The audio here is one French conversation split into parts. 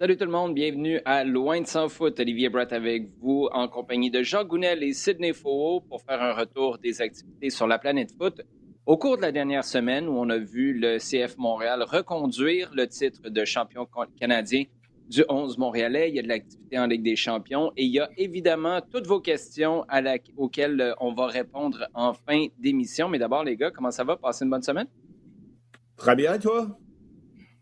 Salut tout le monde, bienvenue à Loin de sans foot. Olivier Brett avec vous en compagnie de Jean Gounel et Sidney Faux pour faire un retour des activités sur la planète foot. Au cours de la dernière semaine où on a vu le CF Montréal reconduire le titre de champion canadien du 11 montréalais, il y a de l'activité en Ligue des champions et il y a évidemment toutes vos questions auxquelles euh, on va répondre en fin d'émission. Mais d'abord les gars, comment ça va? Passez une bonne semaine? Très bien, toi?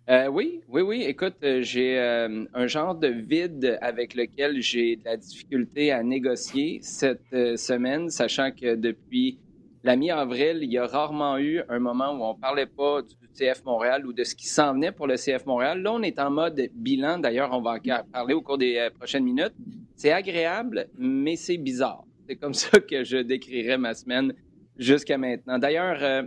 Euh, oui, oui, oui. Écoute, euh, j'ai euh, un genre de vide avec lequel j'ai de la difficulté à négocier cette semaine, sachant que depuis la mi-avril, il y a rarement eu un moment où on ne parlait pas du CF Montréal ou de ce qui s'en venait pour le CF Montréal. Là, on est en mode bilan. D'ailleurs, on va en parler au cours des prochaines minutes. C'est agréable, mais c'est bizarre. C'est comme ça que je décrirais ma semaine jusqu'à maintenant. D'ailleurs,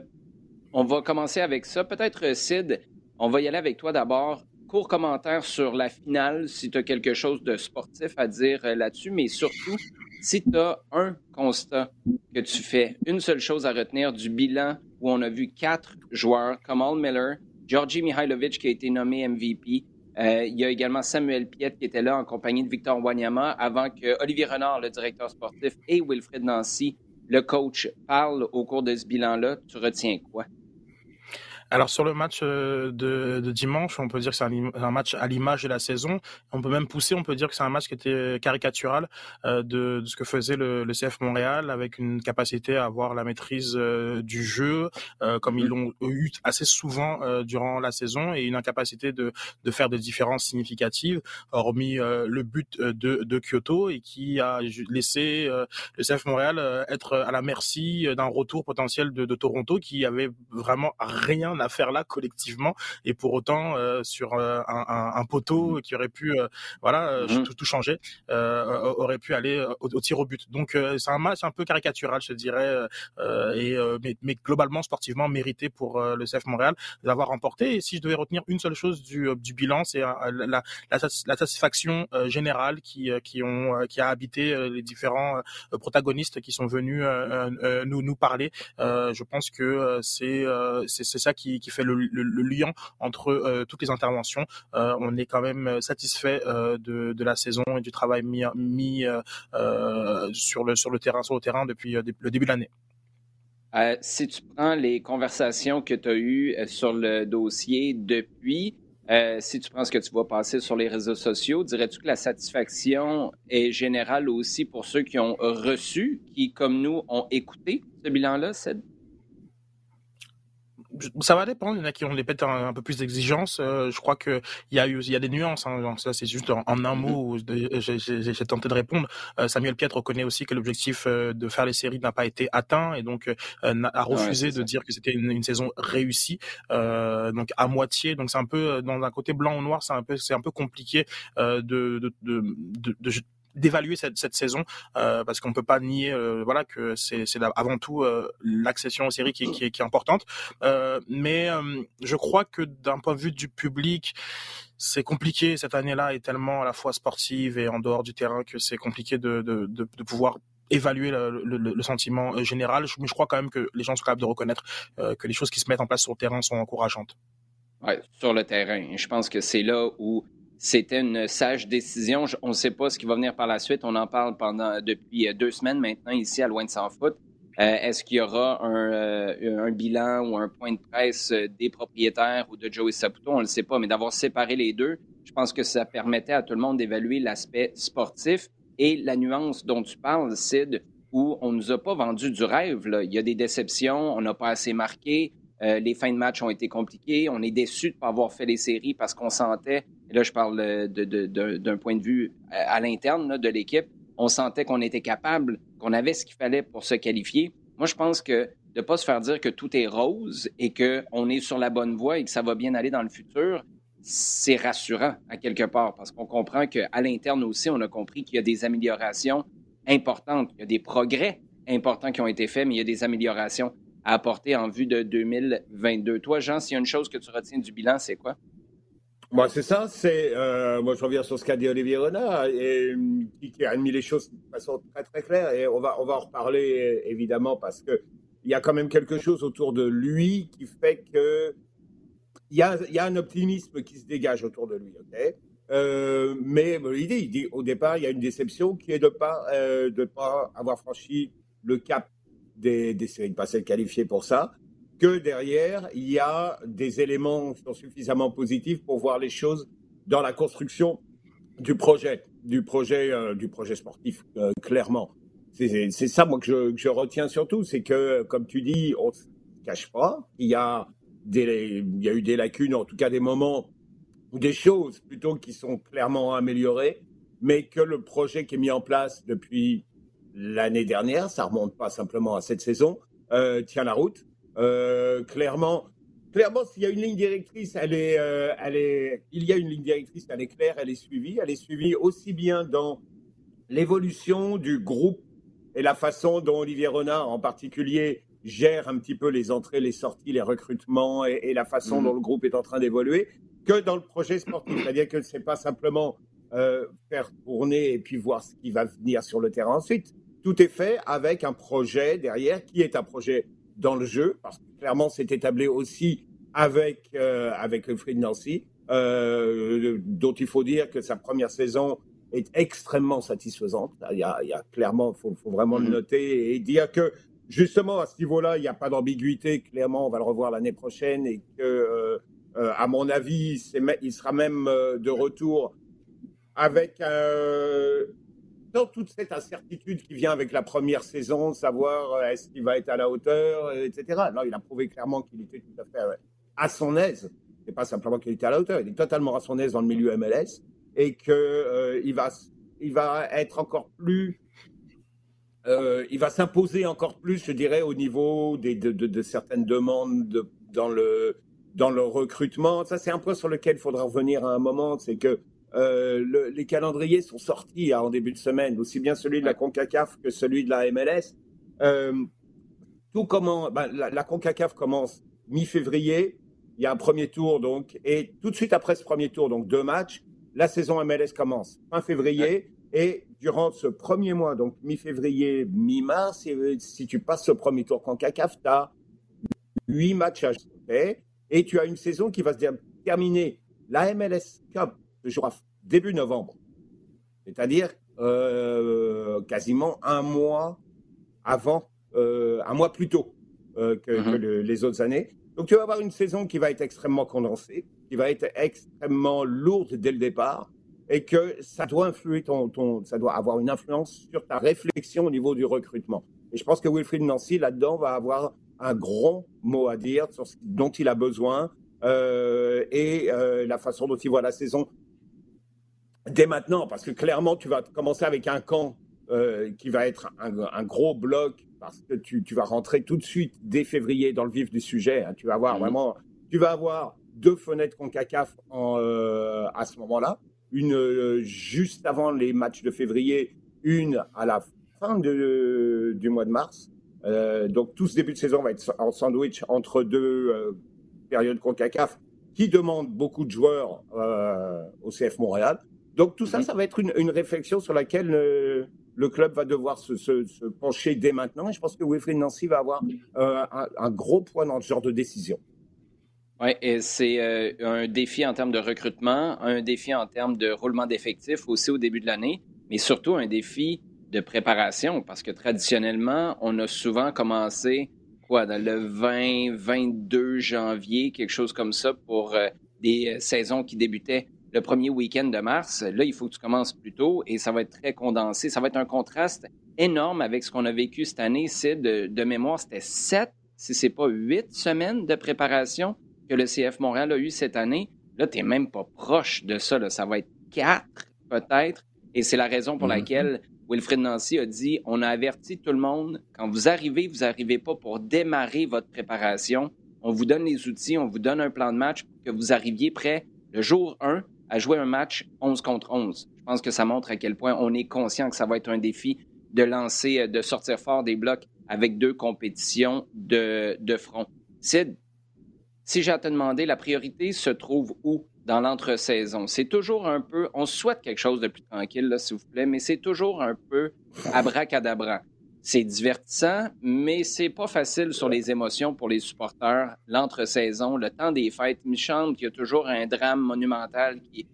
on va commencer avec ça. Peut-être, Sid, on va y aller avec toi d'abord. Court commentaire sur la finale, si tu as quelque chose de sportif à dire euh, là-dessus, mais surtout, si tu as un constat que tu fais, une seule chose à retenir du bilan où on a vu quatre joueurs, Kamal Miller, Georgi Mihailovic qui a été nommé MVP, euh, il y a également Samuel Piet qui était là en compagnie de Victor Wanyama avant que Olivier Renard, le directeur sportif, et Wilfred Nancy, le coach, parlent au cours de ce bilan-là. Tu retiens quoi? Alors sur le match euh, de, de, dimanche, on peut dire que c'est un, match à l'image de la saison. On peut même pousser, on peut dire que c'est un match qui était caricatural euh, de, de, ce que faisait le, le, CF Montréal, avec une capacité à avoir la maîtrise euh, du jeu, euh, comme ils l'ont eu assez souvent euh, durant la saison, et une incapacité de, de faire des différences significatives, hormis le but de, de, Kyoto, et qui a laissé le CF Montréal être à la merci d'un retour potentiel de, de Toronto, qui avait vraiment rien affaire là collectivement et pour autant euh, sur euh, un, un, poteau qui aurait pu euh, voilà mhm. tout, tout, changer aurait pu aller au, tir au but. Donc c'est un match un peu caricatural, je dirais, et mais, mais, globalement sportivement mérité pour le CF Montréal d'avoir remporté. Et si je devais retenir une seule chose du, du bilan, c'est la, la, la, satisfaction générale qui qui ont qui a habité les différents protagonistes qui sont venus nous nous parler. je pense que c'est c'est ça qui qui, fait le, lien entre euh, toutes les interventions. Euh, on est quand même satisfait euh, de, de, la saison et du travail mis, sur, le, terrain, sur le terrain depuis le début de l'année. si tu prends les conversations que tu as eues sur le dossier depuis, si tu prends ce que tu vois passer sur les réseaux sociaux, dirais-tu que la satisfaction est générale aussi pour ceux qui ont reçu, qui, comme nous, ont écouté ce bilan-là? Ça va dépendre. Il y en a qui ont des peut-être un, peu plus d'exigence. Euh, je crois que il y a eu, il y a des nuances. Hein, ça, c'est juste en, un mm-hmm. mot. J'ai tenté de répondre. Euh, Samuel Piet reconnaît aussi que l'objectif euh, de faire les séries n'a pas été atteint et donc a refusé de dire que c'était une, une, saison réussie. donc à moitié. Donc c'est un peu dans un côté blanc ou noir. C'est un peu, c'est un peu compliqué de, de, de, de, de d'évaluer cette, cette, saison euh, parce qu'on peut pas nier euh, voilà que c'est avant tout euh, l'accession aux séries qui, qui, est, qui est importante. Euh, mais euh, je crois que d'un point de vue du public c'est compliqué. Cette année-là est tellement à la fois sportive et en dehors du terrain que c'est compliqué de, de, de, de, pouvoir évaluer le, le, le, sentiment général. Mais je crois quand même que les gens sont capables de reconnaître que les choses qui se mettent en place sur le terrain sont encourageantes. Ouais, sur le terrain. Je pense que c'est là où c'était une sage décision. On ne sait pas ce qui va venir par la suite. On en parle pendant depuis euh, deux semaines maintenant ici à Loin de Sans Foot. Euh, est-ce qu'il y aura un, euh, un, bilan ou un point de presse des propriétaires ou de Joey Saputo? On ne le sait pas, mais d'avoir séparé les deux, je pense que ça permettait à tout le monde d'évaluer l'aspect sportif et la nuance dont tu parles, Sid, où on ne nous a pas vendu du rêve. Il y a des déceptions, on n'a pas assez marqué, les fins de match ont été compliquées. On est déçu de ne pas avoir fait les séries parce qu'on sentait, et là je parle d'un point de vue euh, à, l'interne de l'équipe, on sentait qu'on était capable, qu'on avait ce qu'il fallait pour se qualifier. Moi, je pense que de ne pas se faire dire que tout est rose et qu'on est sur la bonne voie et que ça va bien aller dans le futur, c'est rassurant à quelque part parce qu'on comprend qu'à l'interne aussi, on a compris qu'il y a des améliorations importantes, il y a des progrès importants qui ont été faits, mais il y a des améliorations à apporter en vue de 2022. Toi, Jean, s'il y a une chose que tu retiens du bilan, c'est quoi? Moi, c'est ça. C'est euh, moi, je reviens sur ce qu'a dit Olivier Renard et qui, a mis les choses de façon très très claire. Et on va on va en reparler évidemment parce que il y a quand même quelque chose autour de lui qui fait que il y a il y a un optimisme qui se dégage autour de lui. Ok? Euh, mais il dit, il dit, au départ, il y a une déception qui est de pas, euh, de pas avoir franchi le cap des, des séries passées qualifiées pour ça, que derrière, il y a des éléments qui sont suffisamment positifs pour voir les choses dans la construction du projet, du projet, euh, du projet sportif, euh, clairement. C'est ça, moi, que je, retiens surtout, c'est que, comme tu dis, on ne se cache pas, il y, a des, il y a eu des lacunes, en tout cas des moments ou des choses plutôt qui sont clairement améliorées, mais que le projet qui est mis en place depuis l'année dernière, ça remonte pas simplement à cette saison, euh, tient la route. Euh, clairement, clairement, s'il y a une ligne directrice, elle est, euh, elle est, il y a une ligne directrice, elle est claire, elle est suivie, elle est suivie aussi bien dans l'évolution du groupe et la façon dont Olivier Renard, en particulier, gère un petit peu les entrées, les sorties, les recrutements et, la façon mmh. dont le groupe est en train d'évoluer que dans le projet sportif. C'est-à-dire que ce n'est pas simplement euh, faire tourner et puis voir ce qui va venir sur le terrain ensuite. Tout est fait avec un projet derrière qui est un projet dans le jeu, parce que clairement c'est établi aussi avec, euh, avec le Free Nancy, euh, dont il faut dire que sa première saison est extrêmement satisfaisante. Il y a, il y a clairement, il faut, faut, vraiment le mm-hmm. noter et dire que justement à ce niveau-là, il n'y a pas d'ambiguïté. Clairement, on va le revoir l'année prochaine et que euh, euh, à mon avis, il sera même euh, de retour avec dans toute cette incertitude qui vient avec la première saison, savoir est-ce qu'il va être à la hauteur, etc. Non, il a prouvé clairement qu'il était tout à fait à son aise. C'est pas simplement qu'il était à la hauteur, il est totalement à son aise dans le milieu MLS et que il va, il va être encore plus, il va s'imposer encore plus, je dirais, au niveau des, de, certaines demandes de, dans le dans le recrutement. Ça, c'est un point sur lequel il faudra revenir à un moment. C'est que euh, les calendriers sont sortis hein, en début de semaine, aussi bien celui de la CONCACAF que celui de la MLS. Euh, tout comment, ben, la, CONCACAF commence mi-février. Il y a un premier tour, donc, et tout de suite après ce premier tour, donc deux matchs, la saison MLS commence fin février. Et durant ce premier mois, donc mi-février, mi-mars, si, tu passes ce premier tour CONCACAF, tu as huit matchs à jouer et tu as une saison qui va se terminer. La MLS Cup début novembre, c'est-à-dire euh, quasiment un mois avant, euh, un mois plus tôt euh, que, mhm. les autres années. Donc tu vas avoir une saison qui va être extrêmement condensée, qui va être extrêmement lourde dès le départ, et que ça doit influer ton, ton, ça doit avoir une influence sur ta réflexion au niveau du recrutement. Et je pense que Wilfried Nancy là-dedans va avoir un grand mot à dire sur ce dont il a besoin et la façon dont il voit la saison dès maintenant, parce que clairement, tu vas commencer avec un camp euh, qui va être un, gros bloc, parce que tu, vas rentrer tout de suite dès février dans le vif du sujet. Hein. Tu vas avoir mhm. vraiment, tu vas avoir deux fenêtres CONCACAF en, à ce moment-là, une juste avant les matchs de février, une à la fin du mois de mars. Euh, donc tout ce début de saison va être en sandwich entre deux euh, périodes CONCACAF qui demandent beaucoup de joueurs euh, au CF Montréal. Donc tout ça, mhm. ça va être une, une réflexion sur laquelle le club va devoir se, se, se, pencher dès maintenant. Et je pense que Wilfried Nancy va avoir un, un, gros poids dans ce genre de décision. Oui, et c'est un défi en termes de recrutement, un défi en termes de roulement d'effectifs aussi au début de l'année, mais surtout un défi de préparation parce que traditionnellement, on a souvent commencé quoi, dans le 20, 22 janvier, quelque chose comme ça pour euh, des euh, saisons qui débutaient le premier week-end de mars. Là, il faut que tu commences plus tôt et ça va être très condensé. Ça va être un contraste énorme avec ce qu'on a vécu cette année. C'est de, de, mémoire, c'était sept, si c'est pas huit semaines de préparation que le CF Montréal a eu cette année. Là, tu n'es même pas proche de ça. Là. Ça va être quatre, peut-être. Et c'est la raison pour mm-hmm. laquelle Wilfred Nancy a dit on a averti tout le monde, quand vous arrivez, vous n'arrivez pas pour démarrer votre préparation. On vous donne les outils, on vous donne un plan de match pour que vous arriviez prêt le jour 1 à jouer un match 11 contre 11. Je pense que ça montre à quel point on est conscient que ça va être un défi de lancer, de sortir fort des blocs avec deux compétitions de, de front. Sid, si j'ai à te demander, la priorité se trouve où dans l'entre-saison? C'est toujours un peu, on souhaite quelque chose de plus tranquille, s'il vous plaît, mais c'est toujours un peu abracadabra. C'est divertissant, mais c'est pas facile sur les émotions pour les supporters. L'entre-saison, le temps des fêtes, il qu'il y a toujours un drame monumental qui,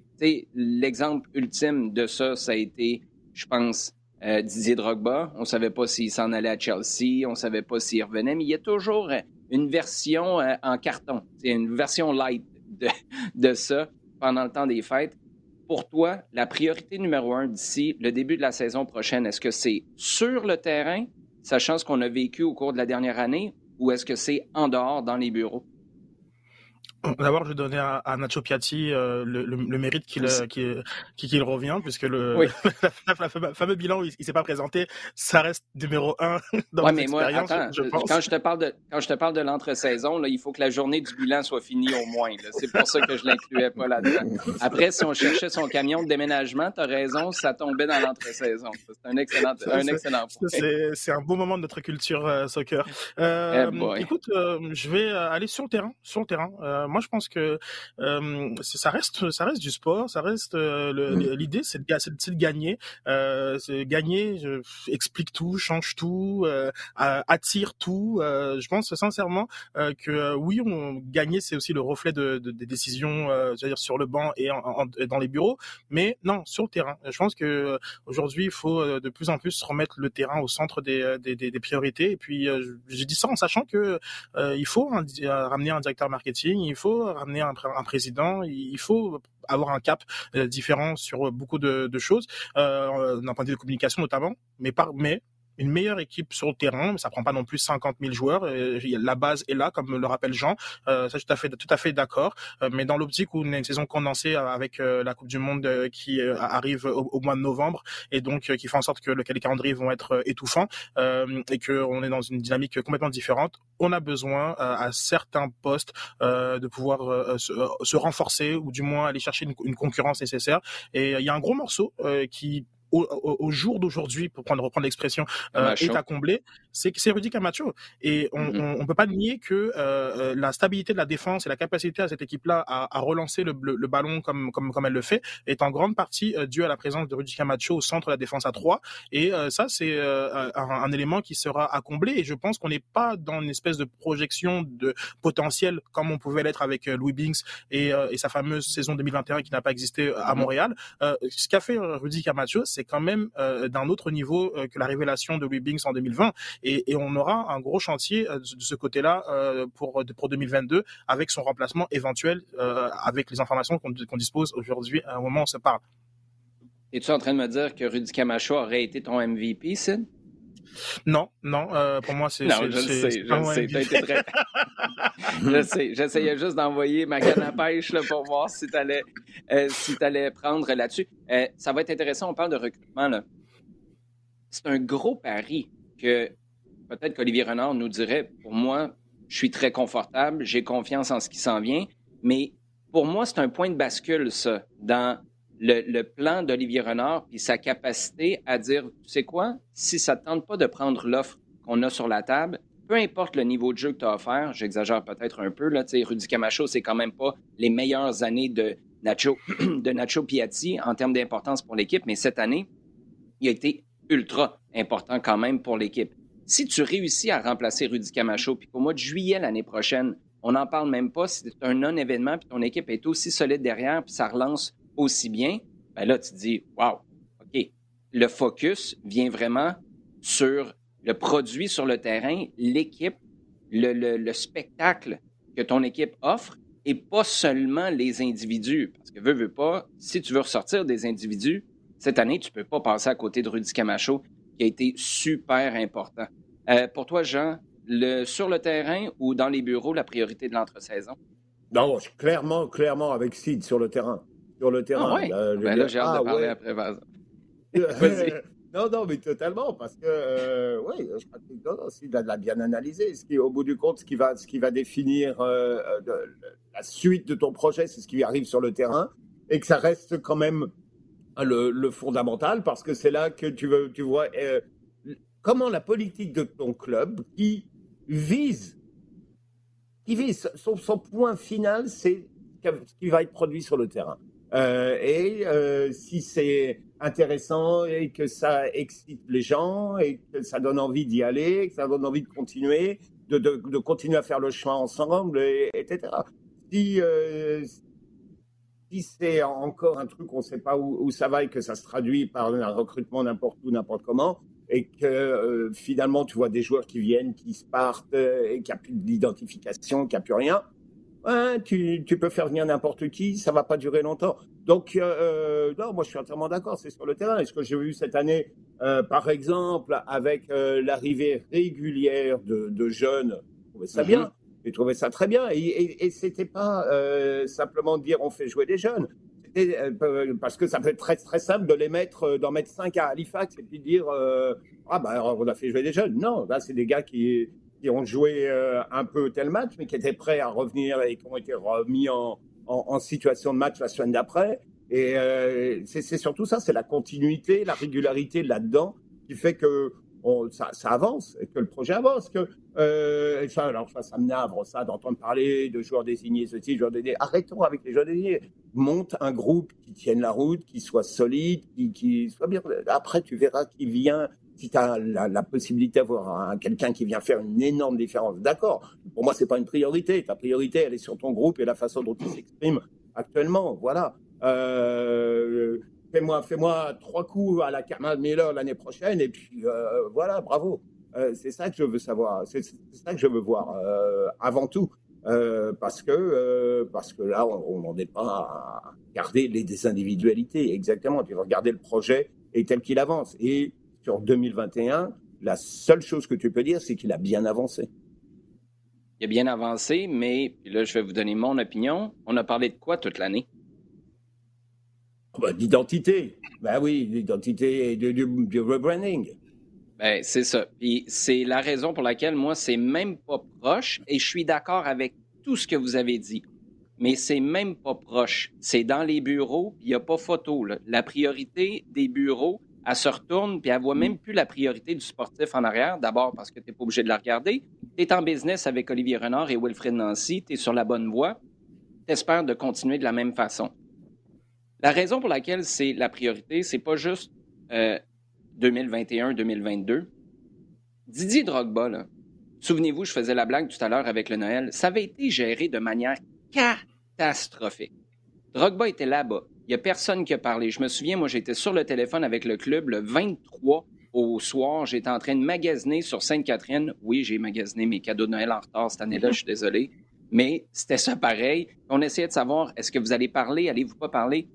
l'exemple ultime de ça, ça a été, je pense, euh, Didier Drogba. On savait pas s'il s'en allait à Chelsea, on savait pas s'il revenait, mais il y a toujours une version euh, en carton, une version light de, de ça pendant le temps des fêtes. Pour toi, la priorité numéro un d'ici le début de la saison prochaine, est-ce que c'est sur le terrain, sachant ce qu'on a vécu au cours de la dernière année, ou est-ce que c'est en dehors, dans les bureaux? D'abord, je vais donner à, Nacho Piatti euh, le, le, mérite qu'il qu'il revient, puisque le, fameux bilan, il, ne s'est pas présenté. Ça reste numéro un dans ouais, mais moi, je pense. Quand je te parle de quand je te parle de l'entre-saison, il faut que la journée du bilan soit finie au moins. C'est pour ça que je l'incluais pas là-dedans. Après, si on cherchait son camion de déménagement, tu as raison, ça tombait dans l'entre-saison. C'est un excellent, un excellent point. C'est un beau moment de notre culture euh, soccer. Euh, eh écoute, je vais aller sur le terrain, sur le terrain moi, je pense que euh, ça reste, ça reste du sport, ça reste euh, mmh. l'idée, c'est de, de, gagner, euh, gagner, je, explique tout, change tout, attire tout. Je pense sincèrement que oui, on gagner, c'est aussi le reflet de, de des décisions, c'est-à-dire sur le banc et en, dans les bureaux, mais non, sur le terrain. Je pense que aujourd'hui, il faut de plus en plus remettre le terrain au centre des, des, des, des priorités. Et puis, j'ai dit ça en sachant que il faut ramener un directeur marketing, il faut ramener un, président, il faut avoir un cap euh, différent sur beaucoup de, choses, euh, d'un point de vue de communication notamment, mais, par, mais une meilleure équipe sur le terrain, mais ça prend pas non plus 50 000 joueurs. la base est là, comme le rappelle Jean. Euh, ça, tout à fait, tout à fait d'accord. Euh, mais dans l'optique où on a une saison condensée avec euh, la Coupe du Monde euh, qui arrive au, mois de novembre et donc qui fait en sorte que le, les calendriers vont être étouffants et qu'on est dans une dynamique complètement différente, on a besoin à certains postes de pouvoir se, se, renforcer ou du moins aller chercher une, une concurrence nécessaire. Et il y a un gros morceau qui au, jour d'aujourd'hui, pour prendre, reprendre l'expression, euh, est à combler, c'est Rudy Camacho. Et on, mm-hmm. on, peut pas nier que euh, euh, la stabilité de la défense et la capacité à cette équipe-là à, à, relancer le, le, ballon comme, comme, comme elle le fait est en grande partie due à la présence de Rudy Camacho au centre de la défense à 3. Et euh, ça, c'est un, un, élément qui sera à combler. Et je pense qu'on n'est pas dans une espèce de projection de potentiel comme on pouvait l'être avec Louis Binks et, et, sa fameuse saison 2021 qui n'a pas existé à mm-hmm. Montréal. ce qu'a fait Rudy Camacho, c'est quand même euh, d'un autre niveau euh, que la révélation de Louis en 2020. Et, on aura un gros chantier euh, de ce côté-là pour, pour 2022 avec son remplacement éventuel avec les informations qu'on dispose aujourd'hui à un moment on se parle. Es-tu en train de me dire que Rudy Camacho aurait été ton MVP, Sid? Non, non, pour moi, c'est. Non, je sais, je sais, été très. je sais, j'essayais juste d'envoyer ma canne à pêche là, pour voir si tu allais, euh, si allais prendre là-dessus. Euh, ça va être intéressant, on parle de recrutement. Là. C'est un gros pari que peut-être qu'Olivier Renard nous dirait, pour moi, je suis très confortable, j'ai confiance en ce qui s'en vient, mais pour moi, c'est un point de bascule, ça, dans le, plan d'Olivier Renard puis sa capacité à dire, tu sais quoi, si ça ne tente pas de prendre l'offre qu'on a sur la table, peu importe le niveau de jeu que tu as offert, j'exagère peut-être un peu, là, Rudy Camacho, c'est quand même pas les meilleures années de Nacho, de Nacho Piatti en termes d'importance pour l'équipe, mais cette année, il a été ultra important quand même pour l'équipe. Si tu réussis à remplacer Rudy Camacho, puis qu'au mois de juillet l'année prochaine, on n'en parle même pas, c'est un non-événement, puis ton équipe est aussi solide derrière, puis ça relance aussi bien, ben là, tu te dis, wow, OK, le focus vient vraiment sur le produit sur le terrain, l'équipe, le, spectacle que ton équipe offre et pas seulement les individus. Parce que veux, veux pas, si tu veux ressortir des individus, cette année, tu peux pas passer à côté de Rudy Camacho, qui a été super important. Euh, pour toi, Jean, le, sur le terrain ou dans les bureaux, la priorité de l'entre-saison? Non, clairement, clairement avec Sid sur le terrain. Sur le terrain. Ah ben là, j'ai hâte de ah parler après. Vas-y. Non, non, mais totalement, parce que, euh, oui, je crois que la bien. Ce qui, au bout du compte, ce qui va, ce qui va définir euh, la suite de ton projet, c'est ce qui arrive sur le terrain, et que ça reste quand même le, fondamental, parce que c'est là que tu, veux, tu vois euh, comment la politique de ton club, qui vise, qui vise son, son point final, c'est ce qui va être produit sur le terrain. Euh, et euh, si c'est intéressant et que ça excite les gens et que ça donne envie d'y aller, que ça donne envie de continuer, de, de, continuer à faire le chemin ensemble, et, etc. Si, euh, si c'est encore un truc, on ne sait pas où, ça va et que ça se traduit par un recrutement n'importe où, n'importe comment, et que finalement tu vois des joueurs qui viennent, qui se partent, et qu'il n'y a plus d'identification, qu'il n'y a plus rien, tu, peux faire venir n'importe qui, ça va pas durer longtemps. Donc, euh, non, moi je suis entièrement d'accord, c'est sur le terrain. Et ce que j'ai vu cette année, par exemple, avec l'arrivée régulière de, jeunes, je ça mhm. bien. J'ai trouvé ça très bien. Et, et, et c'était pas simplement dire on fait jouer des jeunes. Euh, parce que ça peut être très, très simple de les mettre, euh, d'en mettre 5 à Halifax et puis dire euh, Ah, ben on a fait jouer des jeunes. Non, là, c'est des gars qui, qui ont joué un peu tel match, mais qui étaient prêts à revenir et qui ont été remis en, en, situation de match la semaine d'après. Et c'est surtout ça, c'est la continuité, la régularité là-dedans qui fait que ça, avance, que le projet avance. Que, euh, alors ça, ça me navre, ça, d'entendre parler de joueurs désignés, ceci, joueurs désignés. Arrêtons avec les joueurs désignés. Monte un groupe qui tienne la route, qui soit solide, qui, qui soit bien. Après, tu verras qui vient. Si tu as la, possibilité d'avoir quelqu'un qui vient faire une énorme différence, d'accord. Pour moi, c'est pas une priorité. Ta priorité, elle est sur ton groupe et la façon dont il s'exprime actuellement. Voilà. Euh, fais-moi fais-moi trois coups à la Carmen Miller l'année prochaine et puis euh, voilà, bravo. Euh, c'est ça que je veux savoir, c'est ça que je veux voir avant tout. parce que parce que là on n'en est pas à garder les des individualités exactement tu vas regarder le projet et tel qu'il avance et sur 2021 la seule chose que tu peux dire c'est qu'il a bien avancé il a bien avancé mais là je vais vous donner mon opinion on a parlé de quoi toute l'année? Bah, d'identité. Ben oui, l'identité et du, rebranding. Ben, c'est ça. Puis c'est la raison pour laquelle moi, c'est même pas proche et je suis d'accord avec tout ce que vous avez dit. Mais c'est même pas proche. C'est dans les bureaux, il n'y a pas photo. La priorité des bureaux, elle se retourne, puis elle voit même plus la priorité du sportif en arrière. D'abord parce que tu n'es pas obligé de la regarder. Tu es en business avec Olivier Renard et Wilfred Nancy, tu es sur la bonne voie. Tu espères de continuer de la même façon. La raison pour laquelle c'est la priorité, c'est pas juste 2021-2022. Euh, Didier Drogba, souvenez-vous, je faisais la blague tout à l'heure avec le Noël, ça avait été géré de manière catastrophique. Drogba était là-bas. Il n'y a personne qui a parlé. Je me souviens, moi, j'étais sur le téléphone avec le club le 23 au soir. J'étais en train de magasiner sur Sainte-Catherine. Oui, j'ai magasiné mes cadeaux de Noël en retard cette année-là, je suis désolé. Mais c'était ça pareil. On essayait de savoir, est-ce que vous allez parler, allez-vous pas parler?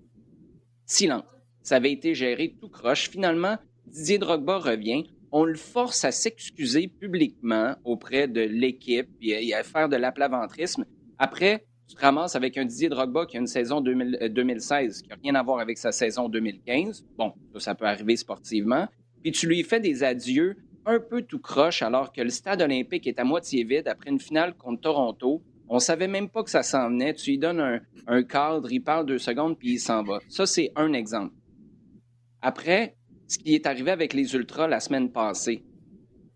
silence. Ça avait été géré tout croche. Finalement, Didier Drogba revient. On le force à s'excuser publiquement auprès de l'équipe et à faire de l'aplaventrisme. Après, tu te ramasses avec un Didier Drogba qui a une saison 2016 euh, qui n'a rien à voir avec sa saison 2015. Bon, ça, peut arriver sportivement. Puis tu lui fais des adieux un peu tout croche alors que le stade olympique est à moitié vide après une finale contre Toronto. On savait même pas que ça s'en venait. Tu lui donnes un, cadre, il parle deux secondes, puis il s'en va. Ça, c'est un exemple. Après, ce qui est arrivé avec les Ultras la semaine passée,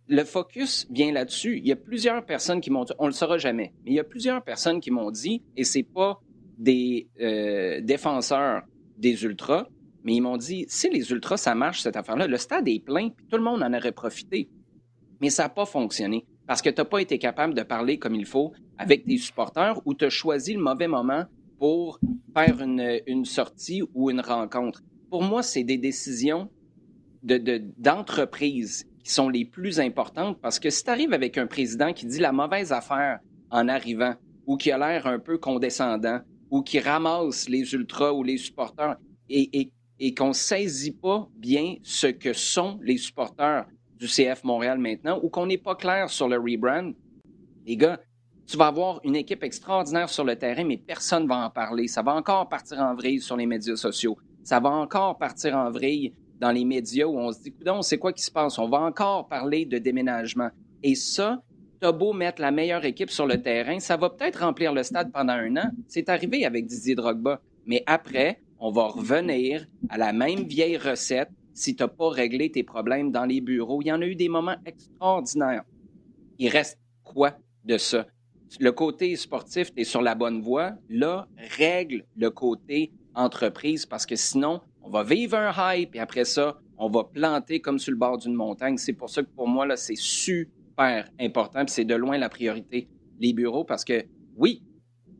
le focus vient là-dessus. Il y a plusieurs personnes qui m'ont dit, on le saura jamais, mais il y a plusieurs personnes qui m'ont dit, et c'est pas des euh, défenseurs des Ultras, mais ils m'ont dit, si les Ultras, ça marche, cette affaire-là, le stade est plein, puis tout le monde en aurait profité. Mais ça n'a pas fonctionné parce que tu n'as pas été capable de parler comme il faut avec tes supporters ou tu as choisi le mauvais moment pour faire une, sortie ou une rencontre. Pour moi, c'est des décisions d'entreprise de, qui sont les plus importantes parce que si tu arrives avec un président qui dit la mauvaise affaire en arrivant ou qui a l'air un peu condescendant ou qui ramasse les ultras ou les supporters et, et, qu'on ne saisit pas bien ce que sont les supporters du CF Montréal maintenant ou qu'on n'est pas clair sur le rebrand, les gars, tu vas avoir une équipe extraordinaire sur le terrain, mais personne ne va en parler. Ça va encore partir en vrille sur les médias sociaux. Ça va encore partir en vrille dans les médias où on se dit, on sait quoi qui se passe? On va encore parler de déménagement. Et ça, t'as beau mettre la meilleure équipe sur le terrain, ça va peut-être remplir le stade pendant un an. C'est arrivé avec Didier Drogba. Mais après, on va revenir à la même vieille recette si tu n'as pas réglé tes problèmes dans les bureaux. Il y en a eu des moments extraordinaires. Il reste quoi de ça? Le côté sportif, tu es sur la bonne voie. Là, règle le côté entreprise parce que sinon, on va vivre un hype et après ça, on va planter comme sur le bord d'une montagne. C'est pour ça que pour moi, là, c'est super important. C'est de loin la priorité, les bureaux, parce que oui,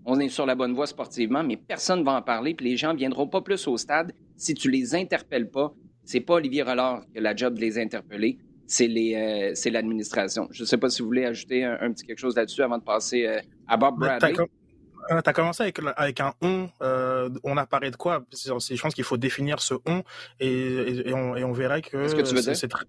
on est sur la bonne voie sportivement, mais personne ne va en parler, puis les gens ne viendront pas plus au stade si tu les interpelles pas. C'est pas Olivier Rollard qui a la job de les interpeller, c'est les, euh, l'administration. Je ne sais pas si vous voulez ajouter un, petit quelque chose là-dessus avant de passer euh, à Bob ben, Bradley. Euh, tu as commencé avec, avec un on. Euh, on apparaît de quoi? Je pense qu'il faut définir ce on et, et, on, et on, verrait que, c'est très,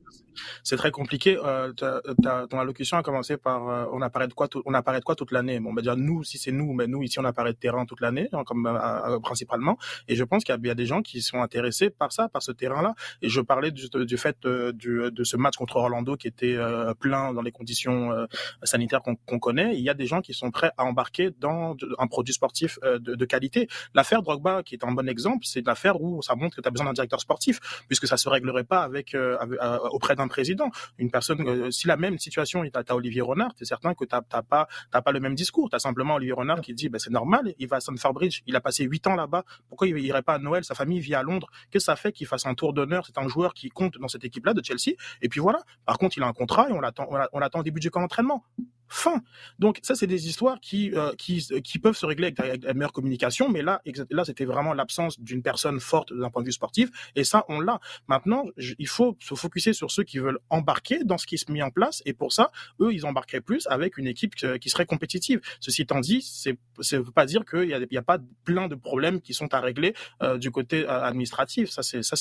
très, compliqué. Euh, ton allocution a commencé par euh, on apparaît de quoi On apparaît de quoi toute l'année? Bon, on va dire nous, si c'est nous, mais nous ici on apparaît de terrain toute l'année, hein, comme euh, principalement. Et je pense qu'il y, y, a des gens qui sont intéressés par ça, par ce terrain-là. Et je parlais du, du fait du, de ce match contre Orlando qui était plein dans les conditions sanitaires qu'on connaît. Il y a des gens qui sont prêts à embarquer dans un produit sportif euh, de, qualité. L'affaire Drogba, qui est un bon exemple, c'est l'affaire où ça montre que tu as besoin d'un directeur sportif, puisque ça se réglerait pas avec, euh, euh, auprès d'un président. Une personne, si la même situation est à Olivier Renard, es certain que tu n'as pas, pas le même discours. Tu as simplement Olivier Renard qui dit, ben, c'est normal, il va à Stanford Bridge, il a passé huit ans là-bas, pourquoi il irait pas à Noël, sa famille vit à Londres, que ça fait qu'il fasse un tour d'honneur, c'est un joueur qui compte dans cette équipe-là de Chelsea, et puis voilà. Par contre, il a un contrat et on l'attend au début du camp d'entraînement. Fin. Donc ça, c'est des histoires qui, euh, qui, qui peuvent se régler avec, la meilleure communication, mais là, là, c'était vraiment l'absence d'une personne forte d'un point de vue sportif, et ça, on l'a. Maintenant, il faut se focuser sur ceux qui veulent embarquer dans ce qui se met en place, et pour ça, eux, ils embarqueraient plus avec une équipe qui serait compétitive. Ceci étant dit, c'est, ça veut pas dire qu'il y a, a pas plein de problèmes qui sont à régler euh, du côté euh, administratif. Ça, c'est ça,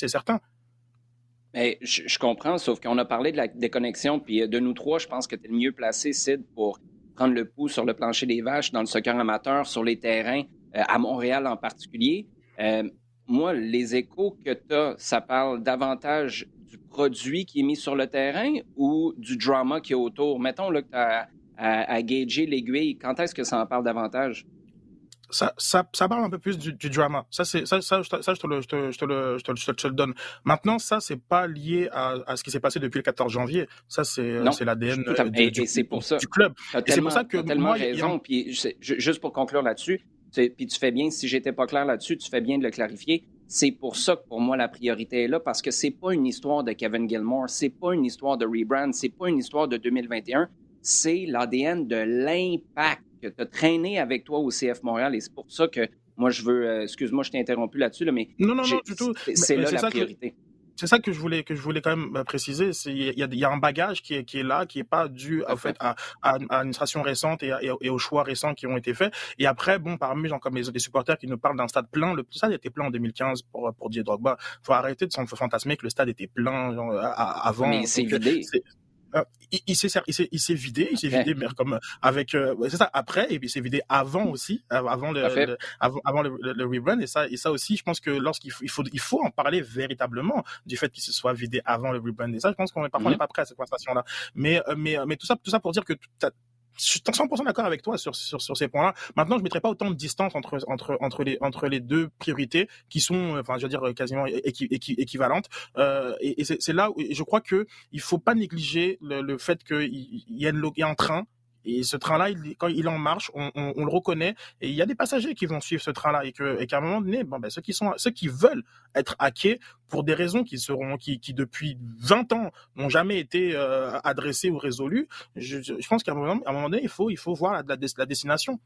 je, comprends, sauf qu'on a parlé de la déconnexion, puis euh, de nous trois, je pense que tu es le mieux placé, Sid, pour prendre le pouls sur le plancher des vaches, dans le soccer amateur, sur les terrains, euh, à Montréal en particulier. Euh, moi, les échos que tu as, ça parle davantage du produit qui est mis sur le terrain ou du drama qui est autour? Mettons là, que tu as à gager l'aiguille. Quand est-ce que ça en parle davantage? Ça, ça, ça parle un peu plus du, du drama. Ça, c'est ça, ça, ça, je te le, je te, je te le, je te, je te le donne. Maintenant, ça, c'est pas lié à, à ce qui s'est passé depuis le 14 janvier. Ça, c'est, c'est l'ADN euh, du, et, c'est pour ça, du club. c'est pour ça que tellement moi, raison. Puis, juste pour conclure là-dessus, puis tu fais bien. Si j'étais pas clair là-dessus, tu fais bien de le clarifier. C'est pour ça que pour moi la priorité est là parce que c'est pas une histoire de Kevin Gilmore, c'est pas une histoire de rebrand, c'est pas une histoire de 2021, c'est l'ADN de l'impact que tu as traîné avec toi au CF Montréal et c'est pour ça que moi je veux. Euh, excuse-moi, je t'ai interrompu là-dessus, mais. Non, non, non, du tout. C'est là la priorité. c'est ça que je voulais que je voulais quand même euh, préciser. Il y, y, a un bagage qui est, qui est là, qui est pas dû en fait à, à, l'administration récente et, et, aux choix récents qui ont été faits. Et après, bon, parmi gens comme les, les supporters qui nous parlent d'un stade plein, le stade était plein en 2015 pour pour Didier Drogba. Faut arrêter de s'en fantasmer que le stade était plein genre, avant. Mais c'est vidé. Euh, il, il s'est il s'est vidé il s'est vidé mais comme avec euh, c'est ça après et puis il s'est vidé avant aussi avant le, avant, avant le, le, rebrand et ça et ça aussi je pense que lorsqu'il faut il faut il faut en parler véritablement du fait qu'il se soit vidé avant le rebrand et ça je pense qu'on parfois on n'est mm-hmm. pas prêt à cette conversation là mais euh, mais mais tout ça tout ça pour dire que je suis 100% d'accord avec toi sur, sur, sur ces points-là. Maintenant, je mettrai pas autant de distance entre, entre, entre, les, entre les deux priorités qui sont, enfin, je veux dire, quasiment équivalentes. Euh, et, et c'est là où je crois que il faut pas négliger le, le fait qu'il y, a y a un train et ce train-là, quand il en marche, on, le reconnaît. Et il y a des passagers qui vont suivre ce train-là et qu'à un moment donné, ben, ceux qui sont, ceux qui veulent être hackés pour des raisons qui seront, qui, depuis 20 ans n'ont jamais été euh, adressées ou résolues, je, pense qu'à un moment, donné, il faut, il faut voir la, la, destination.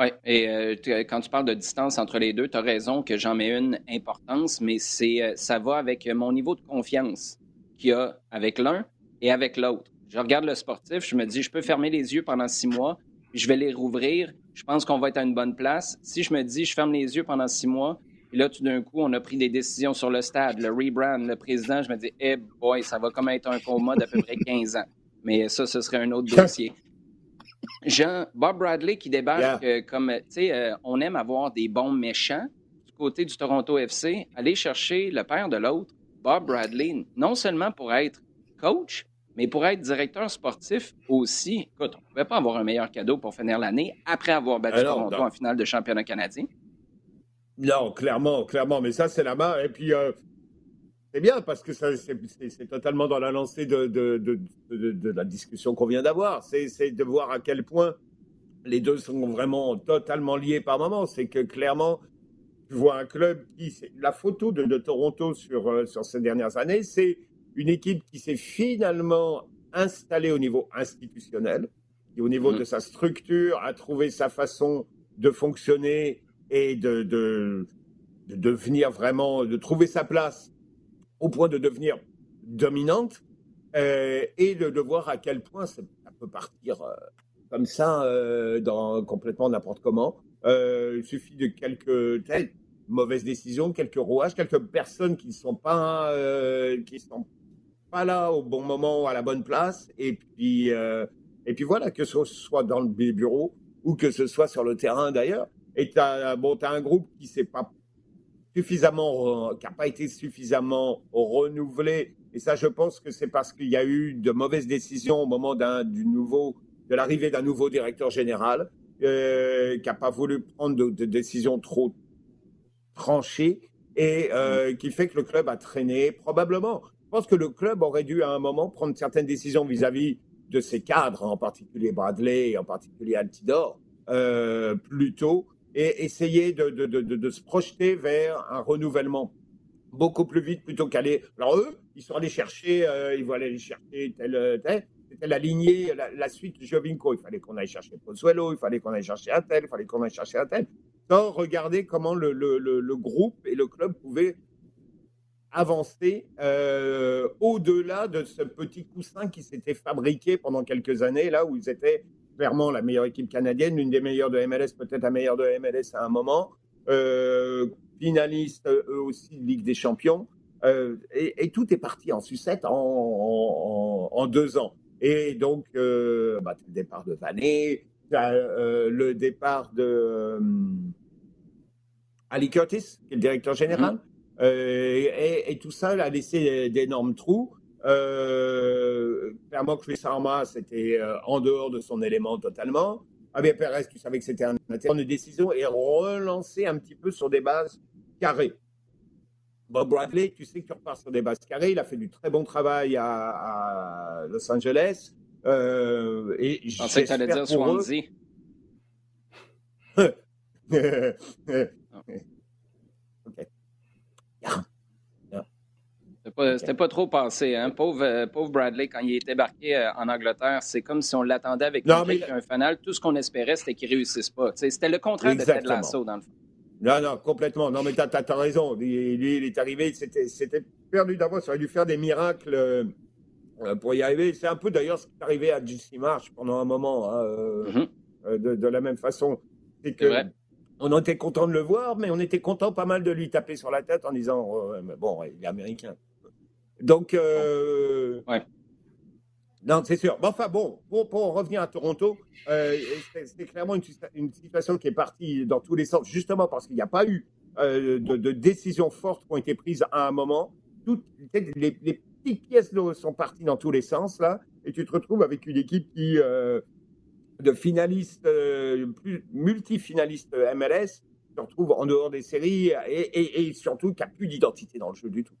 Oui, et euh, quand tu parles de distance entre les deux, tu as raison que j'en mets une importance, mais c'est euh, ça va avec mon niveau de confiance qu'il y a avec l'un et avec l'autre. Je regarde le sportif, je me dis, je peux fermer les yeux pendant six mois, je vais les rouvrir. Je pense qu'on va être à une bonne place. Si je me dis, je ferme les yeux pendant six mois, et là, tout d'un coup, on a pris des décisions sur le stade, le rebrand, le président, je me dis, eh boy, ça va comme être un coma d'à peu près 15 ans. Mais ça, ce serait un autre dossier. Jean, Bob Bradley qui débarque euh, comme, tu sais, euh, on aime avoir des bons méchants du côté du Toronto FC. Aller chercher le père de l'autre, Bob Bradley, non seulement pour être coach, mais pour être directeur sportif aussi, écoute, on ne pouvait pas avoir un meilleur cadeau pour finir l'année après avoir battu Toronto en finale de championnat canadien. Non, clairement, clairement. Mais ça, c'est la main. Et puis, euh, c'est bien parce que c'est totalement dans la lancée de, de, de, de la discussion qu'on vient d'avoir. C'est de voir à quel point les deux sont vraiment totalement liés par moment. C'est que clairement, tu vois un club qui. La photo de, Toronto sur, euh, sur ces dernières années, c'est une équipe qui s'est finalement installée au niveau institutionnel, qui au niveau mmh. de sa structure a trouvé sa façon de fonctionner et de, de, de devenir vraiment, de trouver sa place au point de devenir dominante euh, et de, de, voir à quel point ça peut partir euh, comme ça euh, dans complètement n'importe comment. Euh, il suffit de quelques mauvaises décisions, quelques rouages, quelques personnes qui ne sont pas qui sont pas là au bon moment, à la bonne place, et puis et puis voilà que ce soit dans le bureau ou que ce soit sur le terrain d'ailleurs. Et tu as, bon, as un groupe qui s'est pas suffisamment, n'a pas été suffisamment renouvelé. Et ça, je pense que c'est parce qu'il y a eu de mauvaises décisions au moment du nouveau, de l'arrivée d'un nouveau directeur général, euh, qui n'a pas voulu prendre de, décisions trop tranchées et euh, qui fait que le club a traîné. Probablement, je pense que le club aurait dû à un moment prendre certaines décisions vis-à-vis de ses cadres, en particulier Bradley en particulier Altidor, euh, plus tôt, et essayer de, se projeter vers un renouvellement beaucoup plus vite plutôt qu'aller. Alors eux, ils sont allés chercher, euh, ils vont aller chercher tel, euh, tel. C'était la lignée, la, la suite Jovinko. Il fallait qu'on aille chercher Pozzuelo, il fallait qu'on aille chercher un tel, il fallait qu'on aille chercher un tel. Sans regarder comment le groupe et le club pouvaient avancer euh, au-delà de ce petit coussin qui s'était fabriqué pendant quelques années, là où ils étaient clairement la meilleure équipe canadienne, l'une des meilleures de MLS, peut-être la meilleure de MLS à un moment, euh, finaliste eux aussi de Ligue des Champions. Euh, et, tout est parti en sucette en, deux ans. Et donc, bah, le départ de Vanet, le départ de Ali Curtis, qui est le directeur général. Mm -hmm. Et, et, tout ça a laissé d'énormes trous. Euh, clairement, Chris Arma, c'était euh, en dehors de son élément totalement. Javier Perez, tu savais que c'était un de décision et relancer un petit peu sur des bases carrées. Bob Bradley, tu sais que tu repars sur des bases carrées. Il a fait du très bon travail à, à Los Angeles. Euh, et Je pensais que tu allais dire Swansea. ok. C'était pas, pas, trop passé. Hein? Pauvre, euh, pauvre Bradley, quand il est débarqué euh, en Angleterre, c'est comme si on l'attendait avec non, mais... un fanal. Tout ce qu'on espérait, c'était qu'il réussisse pas. C'était le contraire Exactement. de Ted Lasso, dans le fond. Non, non, complètement. Non, mais tu as, raison. Lui, il est arrivé, c'était perdu d'avance. Il aurait dû faire des miracles euh, pour y arriver. C'est un peu d'ailleurs ce qui est arrivé à JC March pendant un moment, hein, euh, -hmm. de, de, la même façon. C'est que on était content de le voir, mais on était content pas mal de lui taper sur la tête en disant oh, bon, il est américain. Donc, euh, ouais. non, c'est sûr. Mais enfin, bon, pour, pour revenir à Toronto, euh, c'est clairement une, une, situation qui est partie dans tous les sens, justement parce qu'il n'y a pas eu euh, de, de, décisions fortes qui ont été prises à un moment. Toutes les, les, petites pièces sont parties dans tous les sens, là, et tu te retrouves avec une équipe qui, euh, de finalistes, multifinalistes MLS, se retrouve en dehors des séries et, et, et surtout qui n'a plus d'identité dans le jeu du tout.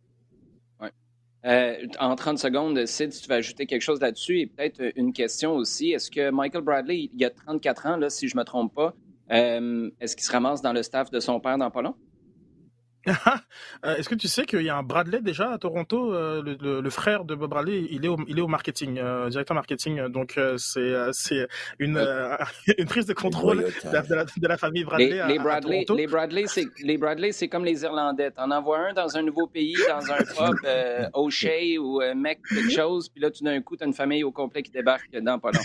Euh, en 30 secondes, Sid, si tu veux ajouter quelque chose là-dessus et peut-être une question aussi. Est-ce que Michael Bradley, il y a 34 ans, là, si je ne me trompe pas, euh, est-ce qu'il se ramasse dans le staff de son père dans pas long? Euh, est-ce que tu sais qu'il y a un Bradley déjà à Toronto, euh, le, le, le, frère de Bob Bradley, il est au, il est au marketing, euh, directeur marketing. Donc c'est c'est une une prise de contrôle de la, de, la, de la, famille Bradley. Les, à, les Bradley, à Toronto. les Bradley, c'est les Bradley, c'est comme les Irlandais. T'en envoies un dans un nouveau pays, dans un pub, euh, O'Shea ou euh, Mec quelque chose, puis là tout d'un coup t'as une famille au complet qui débarque dans pas long.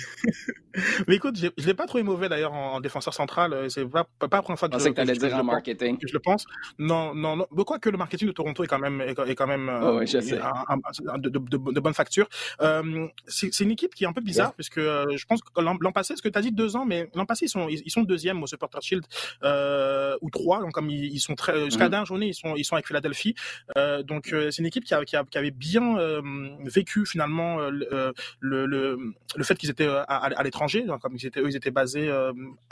Mais écoute, je l'ai pas trouvé mauvais d'ailleurs en, en, défenseur central. C'est pas pas la première fois que je, je, que, que, dire en marketing. Que je le pense. Non, non, non. Mais quoi que le marketing de Toronto est quand même est, est quand même oh, oui, un, un, de, de, de, bonne facture. Euh, c'est une équipe qui est un peu bizarre yeah. puisque euh, je pense que l'an passé, ce que tu as dit deux ans, mais l'an passé ils sont ils, sont deuxième au Supporter Shield euh, ou trois, donc comme ils, ils sont très jusqu'à mm -hmm. dernière journée ils sont ils sont avec Philadelphie. Euh, donc c'est une équipe qui, a, qui, a, qui avait bien vécu finalement le, le, le, fait qu'ils étaient à, à l'étranger, comme ils étaient eux ils étaient basés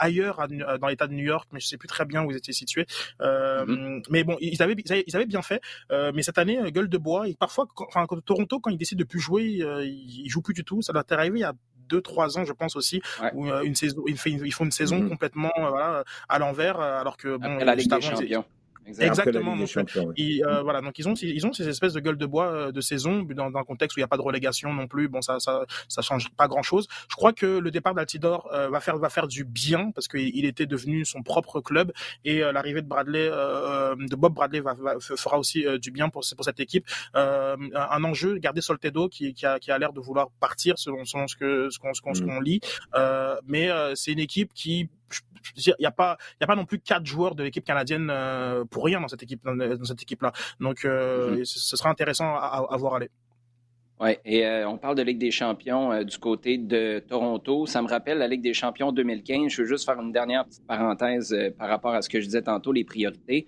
ailleurs à, dans l'État de New York, mais je sais plus très bien où ils étaient situés. Mm -hmm. Mais bon, ils avaient, ils avaient bien fait. Euh, mais cette année, gueule de bois. Et parfois, quand, enfin, quand Toronto, quand ils décident de plus jouer, euh, ils, jouent plus du tout. Ça doit arriver il y a deux trois ans je pense aussi ouais. où une saison ils, font une saison mm -hmm. complètement euh, voilà, à l'envers alors que bon Après la Ligue des Champions Exactement. Euh, voilà, donc ils ont, ils ont ces espèces de gueules de bois euh, de saison dans, dans un contexte où il n'y a pas de relégation non plus. Bon, ça, ça, ça change pas grand chose. Je crois que le départ d'Altidor euh, va faire, va faire du bien parce qu'il était devenu son propre club et l'arrivée de Bradley, de Bob Bradley va, fera aussi du bien pour, pour cette équipe. un enjeu, garder Soltedo qui, qui a, qui a l'air de vouloir partir selon, selon ce que, ce qu'on, ce qu'on, mm. lit. mais c'est une équipe qui il n'y a pas, il y a pas non plus quatre joueurs de l'équipe canadienne euh, pour rien dans cette équipe, dans, cette équipe-là. Donc, euh, mm-hmm. ce sera intéressant à, à, voir aller. Oui, et euh, on parle de Ligue des champions du côté de Toronto. Ça me rappelle la Ligue des champions 2015. Je veux juste faire une dernière petite parenthèse par rapport à ce que je disais tantôt, les priorités.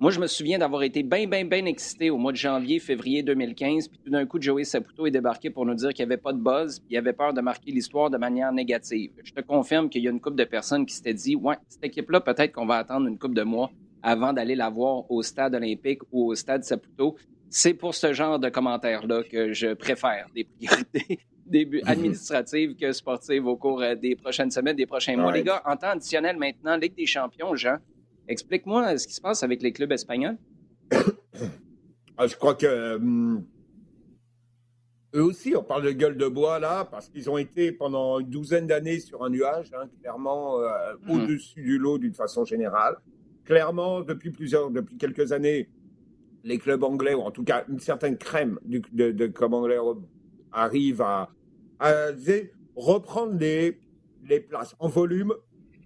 Moi, je me souviens d'avoir été bien, bien, bien excité au mois de janvier, février 2015. Puis tout d'un coup, Joey Saputo est débarqué pour nous dire qu'il n'y avait pas de buzz, puis il avait peur de marquer l'histoire de manière négative. Je te confirme qu'il y a une couple de personnes qui s'étaient dit Ouais, cette équipe-là, peut-être qu'on va attendre une couple de mois avant d'aller la voir au stade olympique ou au stade Saputo. C'est pour ce genre de commentaires-là que je préfère des priorités début administratives que sportives au cours euh, des prochaines semaines, des prochains mois. Les gars, en temps additionnel maintenant, Ligue des champions, Jean, Explique-moi ce qui se passe avec les clubs espagnols. Ah, je crois que hum, eux aussi, on parle de gueule de bois là, parce qu'ils ont été pendant une douzaine d'années sur un nuage, hein, clairement euh, hmm. au-dessus du lot d'une façon générale. Clairement, depuis plusieurs, depuis quelques années, les clubs anglais, ou en tout cas une certaine crème de, de clubs anglais arrivent à, reprendre les, les places en volume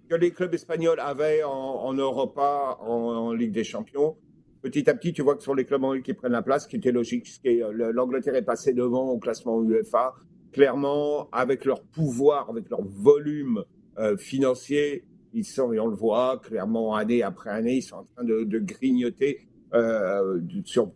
que les clubs espagnols avaient en, Europa, en, Ligue des Champions. Petit à petit, tu vois que ce sont les clubs anglais qui prennent la place, qui était logique. L'Angleterre est passée devant au classement UEFA. Clairement, avec leur pouvoir, avec leur volume euh, financier, ils sont, et on le voit clairement année après année, ils sont en train de, grignoter euh, sur,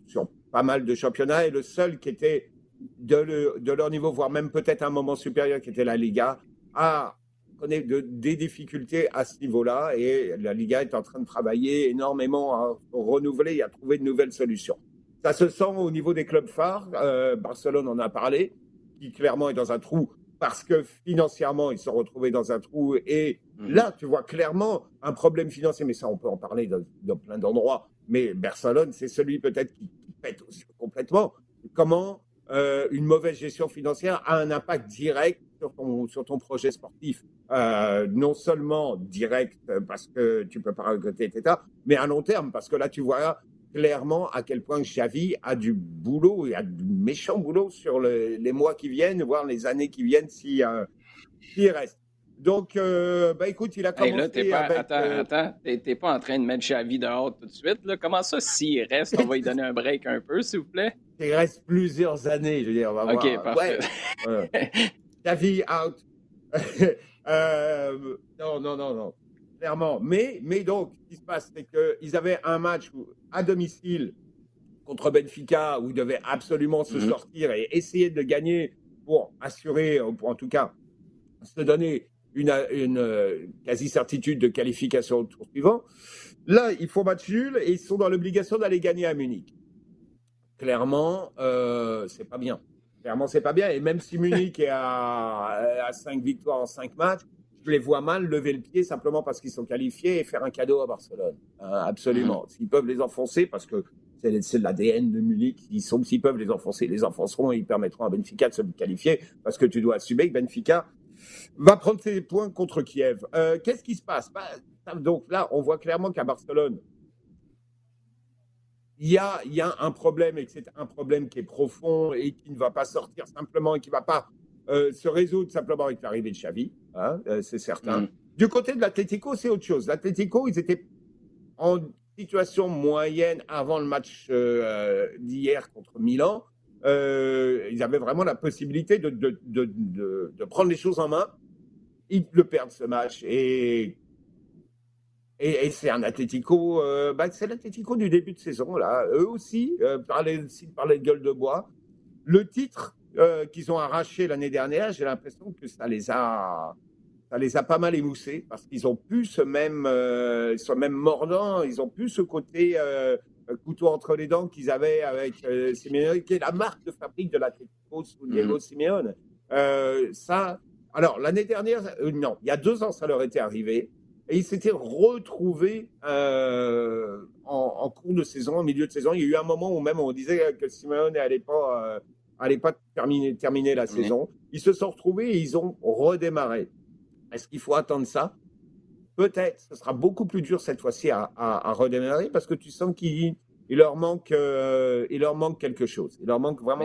pas mal de championnats. Et le seul qui était de leur niveau, voire même peut-être un moment supérieur, qui était la Liga, a connaît de, des difficultés à ce niveau-là et la Liga est en train de travailler énormément à renouveler et à trouver de nouvelles solutions. Ça se sent au niveau des clubs phares. Euh, Barcelone en a parlé, qui clairement est dans un trou parce que financièrement, ils se sont retrouvés dans un trou. Et mmh. là, tu vois clairement un problème financier, mais ça, on peut en parler dans, plein d'endroits. Mais Barcelone, c'est celui peut-être qui, pète aussi complètement. Comment euh, une mauvaise gestion financière a un impact direct sur ton, sur ton projet sportif. Euh, non seulement direct parce que tu peux pas regretter, etc., mais à long terme parce que là, tu vois clairement à quel point Xavi a du boulot et a du méchant boulot sur les mois qui viennent, voire les années qui viennent s'il euh, reste. Donc, euh, ben écoute, il a commencé là, pas, avec... Attends, euh, attends, t'es pas en train de mettre Xavi dehors tout de suite, là? Comment ça, s'il reste, on va lui donner un break un peu, s'il vous plaît? Il reste plusieurs années, je veux dire, on va voir. OK, parfait. Xavi out. Euh, non, non, non, non. Clairement. Mais, mais donc, ce qui se passe, c'est qu'ils avaient un match à domicile contre Benfica où ils devaient absolument se mhm. sortir et essayer de gagner pour assurer, pour en tout cas se donner une, une euh, quasi-certitude de qualification au tour suivant. Là, ils font match nul et ils sont dans l'obligation d'aller gagner à Munich. Clairement, euh, c'est pas bien. Clairement, c'est pas bien. Et même si Munich est à, à 5 victoires en 5 matchs, je les vois mal lever le pied simplement parce qu'ils sont qualifiés et faire un cadeau à Barcelone. Hein, absolument. Mhm. S'ils peuvent les enfoncer, parce que c'est l'ADN de Munich, s'ils peuvent les enfoncer, les enfonceront et ils permettront à Benfica de se qualifier, parce que tu dois assumer que Benfica va prendre ses points contre Kiev. Euh, qu'est-ce qui se passe? Bah, Donc là, on voit clairement qu'à Barcelone, il y a, y a un problème et que c'est un problème qui est profond et qui ne va pas sortir simplement et qui ne va pas euh, se résoudre simplement avec l'arrivée de Xavi, hein, euh, c'est certain. Mm. Du côté de l'Atlético, c'est autre chose. L'Atlético, ils étaient en situation moyenne avant le match d'hier contre Milan. ils avaient vraiment la possibilité de, de, de, de, prendre les choses en main. Ils le perdent ce match. Et et, c'est un Atlético, euh, bah, c'est l'Atlético du début de saison, là. Eux aussi, euh, parlaient, de gueule de bois. Le titre euh, qu'ils ont arraché l'année dernière, j'ai l'impression que ça les a, ça les a pas mal émoussés parce qu'ils ont pu ce même, euh, ce même mordant, ils ont pu ce côté euh, couteau entre les dents qu'ils avaient avec Simeone, qui est la marque de fabrique de l'Atlético sous Diego mmh. Simeone. ça, alors l'année dernière, non, il y a deux ans, ça leur était arrivé. et ils s'étaient retrouvés euh, en, cours de saison, en milieu de saison. Il y a eu un moment où même on disait que Simeone n'allait pas, euh, pas terminer, terminer la saison. Ils se sont retrouvés et ils ont redémarré. Est-ce qu'il faut attendre ça? Peut-être. Ce sera beaucoup plus dur cette fois-ci à, redémarrer parce que tu sens qu'il leur manque, euh, il leur manque quelque chose. Il leur manque vraiment.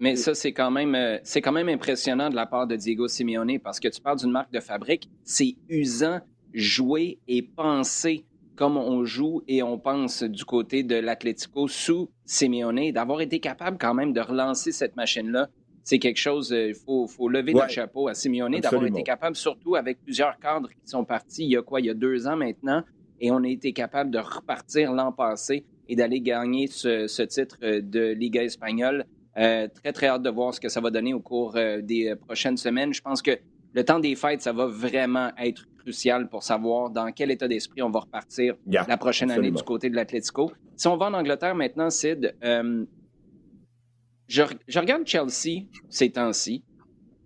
Mais ça, c'est quand même, euh, c'est quand même impressionnant de la part de Diego Simeone parce que tu parles d'une marque de fabrique, c'est usant, jouer et penser comme on joue et on pense du côté de l'Atlético sous Simeone, d'avoir été capable quand même de relancer cette machine-là. C'est quelque chose, il euh, faut, lever le chapeau à Simeone, d'avoir été capable, surtout avec plusieurs cadres qui sont partis il y a quoi, il y a deux ans maintenant, et on a été capable de repartir l'an passé et d'aller gagner ce, ce, titre de Liga espagnole euh, très, très hâte de voir ce que ça va donner au cours euh, des euh, prochaines semaines. Je pense que le temps des fêtes, ça va vraiment être crucial pour savoir dans quel état d'esprit on va repartir la prochaine année du côté de l'Atlético. Si on va en Angleterre maintenant, Sid, je, regarde Chelsea ces temps-ci,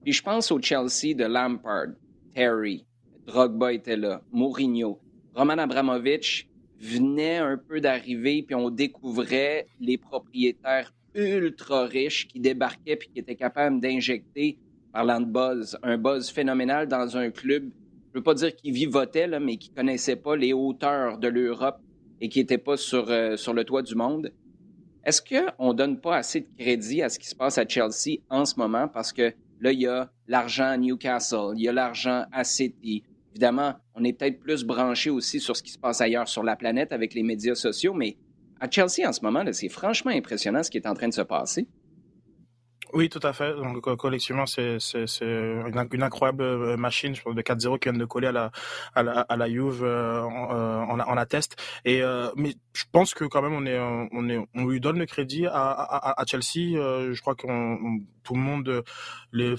puis je pense au Chelsea de Lampard, Terry, Drogba était là, Mourinho, Roman Abramovich venait un peu d'arriver, puis on découvrait les propriétaires ultra riche qui débarquait puis qui était capable d'injecter, parlant de buzz, un buzz phénoménal dans un club. Je veux pas dire qui vivotait, là, mais qui connaissait pas les hauteurs de l'Europe et qui n'était pas sur, euh, sur le toit du monde. Est-ce qu'on ne donne pas assez de crédit à ce qui se passe à Chelsea en ce moment? Parce que là, il y a l'argent à Newcastle, il y a l'argent à City. Évidemment, on est peut-être plus branché aussi sur ce qui se passe ailleurs sur la planète avec les médias sociaux, mais à Chelsea en ce moment, c'est franchement impressionnant ce qui est en train de se passer. Oui, tout à fait. Donc, collectivement, c'est une, incroyable euh, machine je pense, de 4-0 qui vient de coller à la, à la, à la Juve euh, en, atteste. Et, euh, mais je pense que quand même, on, est, on, lui donne le crédit à Chelsea. je crois que tout le monde les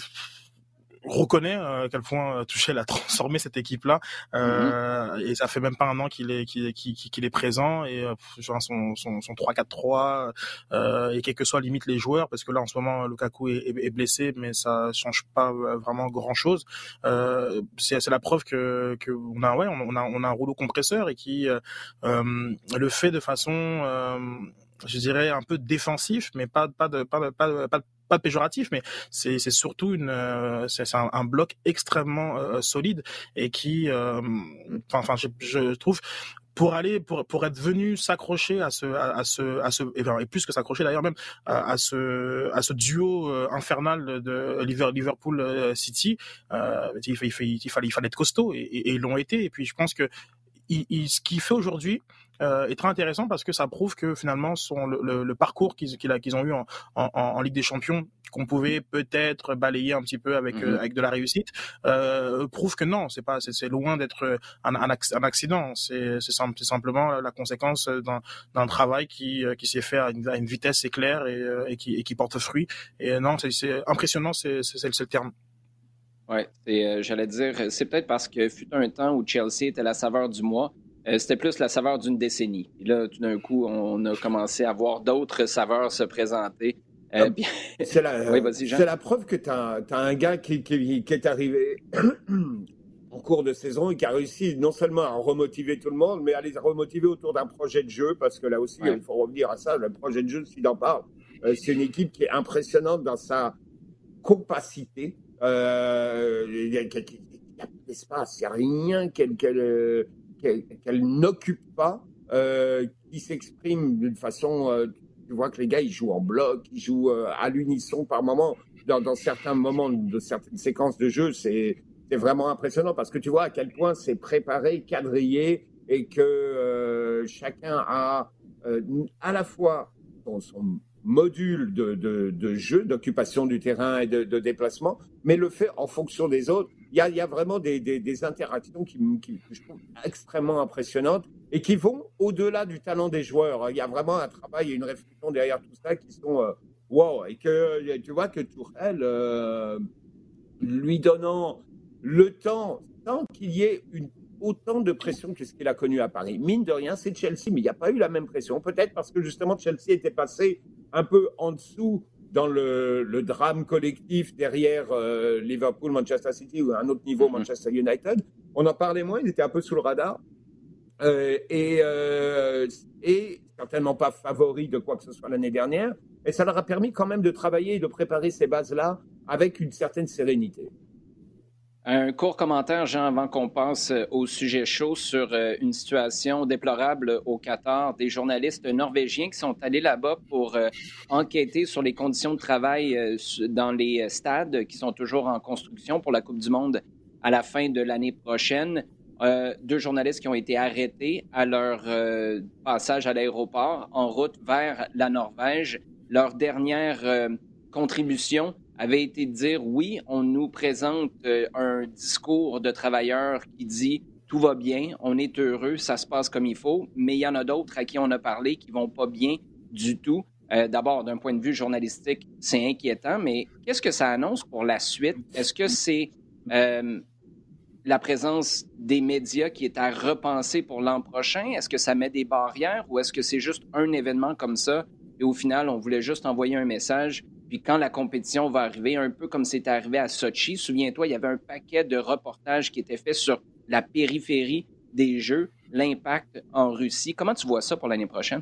reconnaît euh, à quel point euh, Tuchel a transformé cette équipe-là. Euh, mm-hmm. Et ça fait même pas un an qu'il est qu'il qu'il est présent et genre son son, son 3-4-3 et quel que soit limite les joueurs parce que là en ce moment Lukaku est, est, blessé mais ça change pas vraiment grand chose. c'est c'est la preuve que que on a ouais on a on a un rouleau compresseur et qui le fait de façon je dirais un peu défensif mais pas pas de pas pas, pas, pas péjoratif, mais c'est surtout une, euh, c'est un, bloc extrêmement euh, solide et qui, euh, enfin, je, je trouve pour aller pour pour être venu s'accrocher à ce à, ce à ce et, plus que s'accrocher d'ailleurs même à, ce à ce duo infernal de Liverpool City il, fallait il fallait être costaud et, ils l'ont été. Et puis je pense que ce qu'il fait aujourd'hui euh, est très intéressant parce que ça prouve que finalement son, le, le parcours qu'ils qu'ils ont eu en, en, en, Ligue des Champions, qu'on pouvait peut-être balayer un petit peu avec, euh, mhm. avec de la réussite, euh, prouve que non, c'est pas c'est loin d'être un, un, accident. C'est simplement la conséquence d'un travail qui, qui s'est fait à une, vitesse éclair et, et, qui, et qui porte fruit. Et non, c'est impressionnant, c'est le terme. Oui, j'allais dire, c'est peut-être parce que fut un temps où Chelsea était la saveur du mois. Euh, c'était plus la saveur d'une décennie. Et là, tout d'un coup, on a commencé à voir d'autres saveurs se présenter. Euh, c'est la, preuve que tu as, un gars qui, est arrivé en cours de saison et qui a réussi non seulement à remotiver tout le monde, mais à les remotiver autour d'un projet de jeu, parce que là aussi, il faut revenir à ça, le projet de jeu, s'il en parle, euh, c'est une équipe qui est impressionnante dans sa compacité. il n'y a, pas d'espace, il n'y a rien qu'elle qu'elle n'occupe pas, euh, qui s'exprime d'une façon. Euh, tu vois que les gars, ils jouent en bloc, ils jouent euh, à l'unisson par moment. Dans, certains moments de certaines séquences de jeu, c'est vraiment impressionnant parce que tu vois à quel point c'est préparé, quadrillé et que chacun a à la fois son, module de, de, jeu, d'occupation du terrain et de, déplacement, mais le fait en fonction des autres. Il y a, vraiment des, interactions qui, je trouve extrêmement impressionnantes et qui vont au-delà du talent des joueurs. Il y a vraiment un travail et une réflexion derrière tout ça qui sont euh, wow. Et que tu vois que Tourelle, euh, lui donnant le temps, tant qu'il y ait autant de pression que ce qu'il a connu à Paris. Mine de rien, c'est Chelsea, mais il n'y a pas eu la même pression. Peut-être parce que justement Chelsea était passé un peu en dessous dans le, le drame collectif derrière euh, Liverpool, Manchester City ou à un autre niveau mm-hmm. Manchester United. on en parlait moins, il était un peu sous le radar. et, et certainement pas favori de quoi que ce soit l'année dernière. Et ça leur a permis quand même de travailler et de préparer ces bases-là avec une certaine sérénité. Un court commentaire, Jean, avant qu'on passe euh, au sujet chaud sur euh, une situation déplorable au Qatar. Des journalistes norvégiens qui sont allés là-bas pour euh, enquêter sur les conditions de travail dans les stades qui sont toujours en construction pour la Coupe du Monde à la fin de l'année prochaine. deux journalistes qui ont été arrêtés à leur passage à l'aéroport en route vers la Norvège. Leur dernière contribution avait été de dire oui, on nous présente euh, un discours de travailleurs qui dit tout va bien, on est heureux, ça se passe comme il faut, mais il y en a d'autres à qui on a parlé qui vont pas bien du tout. Euh, d'abord, d'un point de vue journalistique, c'est inquiétant, mais qu'est-ce que ça annonce pour la suite? Est-ce que c'est euh, la présence des médias qui est à repenser pour l'an prochain? Est-ce que ça met des barrières ou est-ce que c'est juste un événement comme ça et au final, on voulait juste envoyer un message puis quand la compétition va arriver, un peu comme c'est arrivé à Sochi, souviens-toi, il y avait un paquet de reportages qui étaient faits sur la périphérie des Jeux, l'impact en Russie. Comment tu vois ça pour l'année prochaine?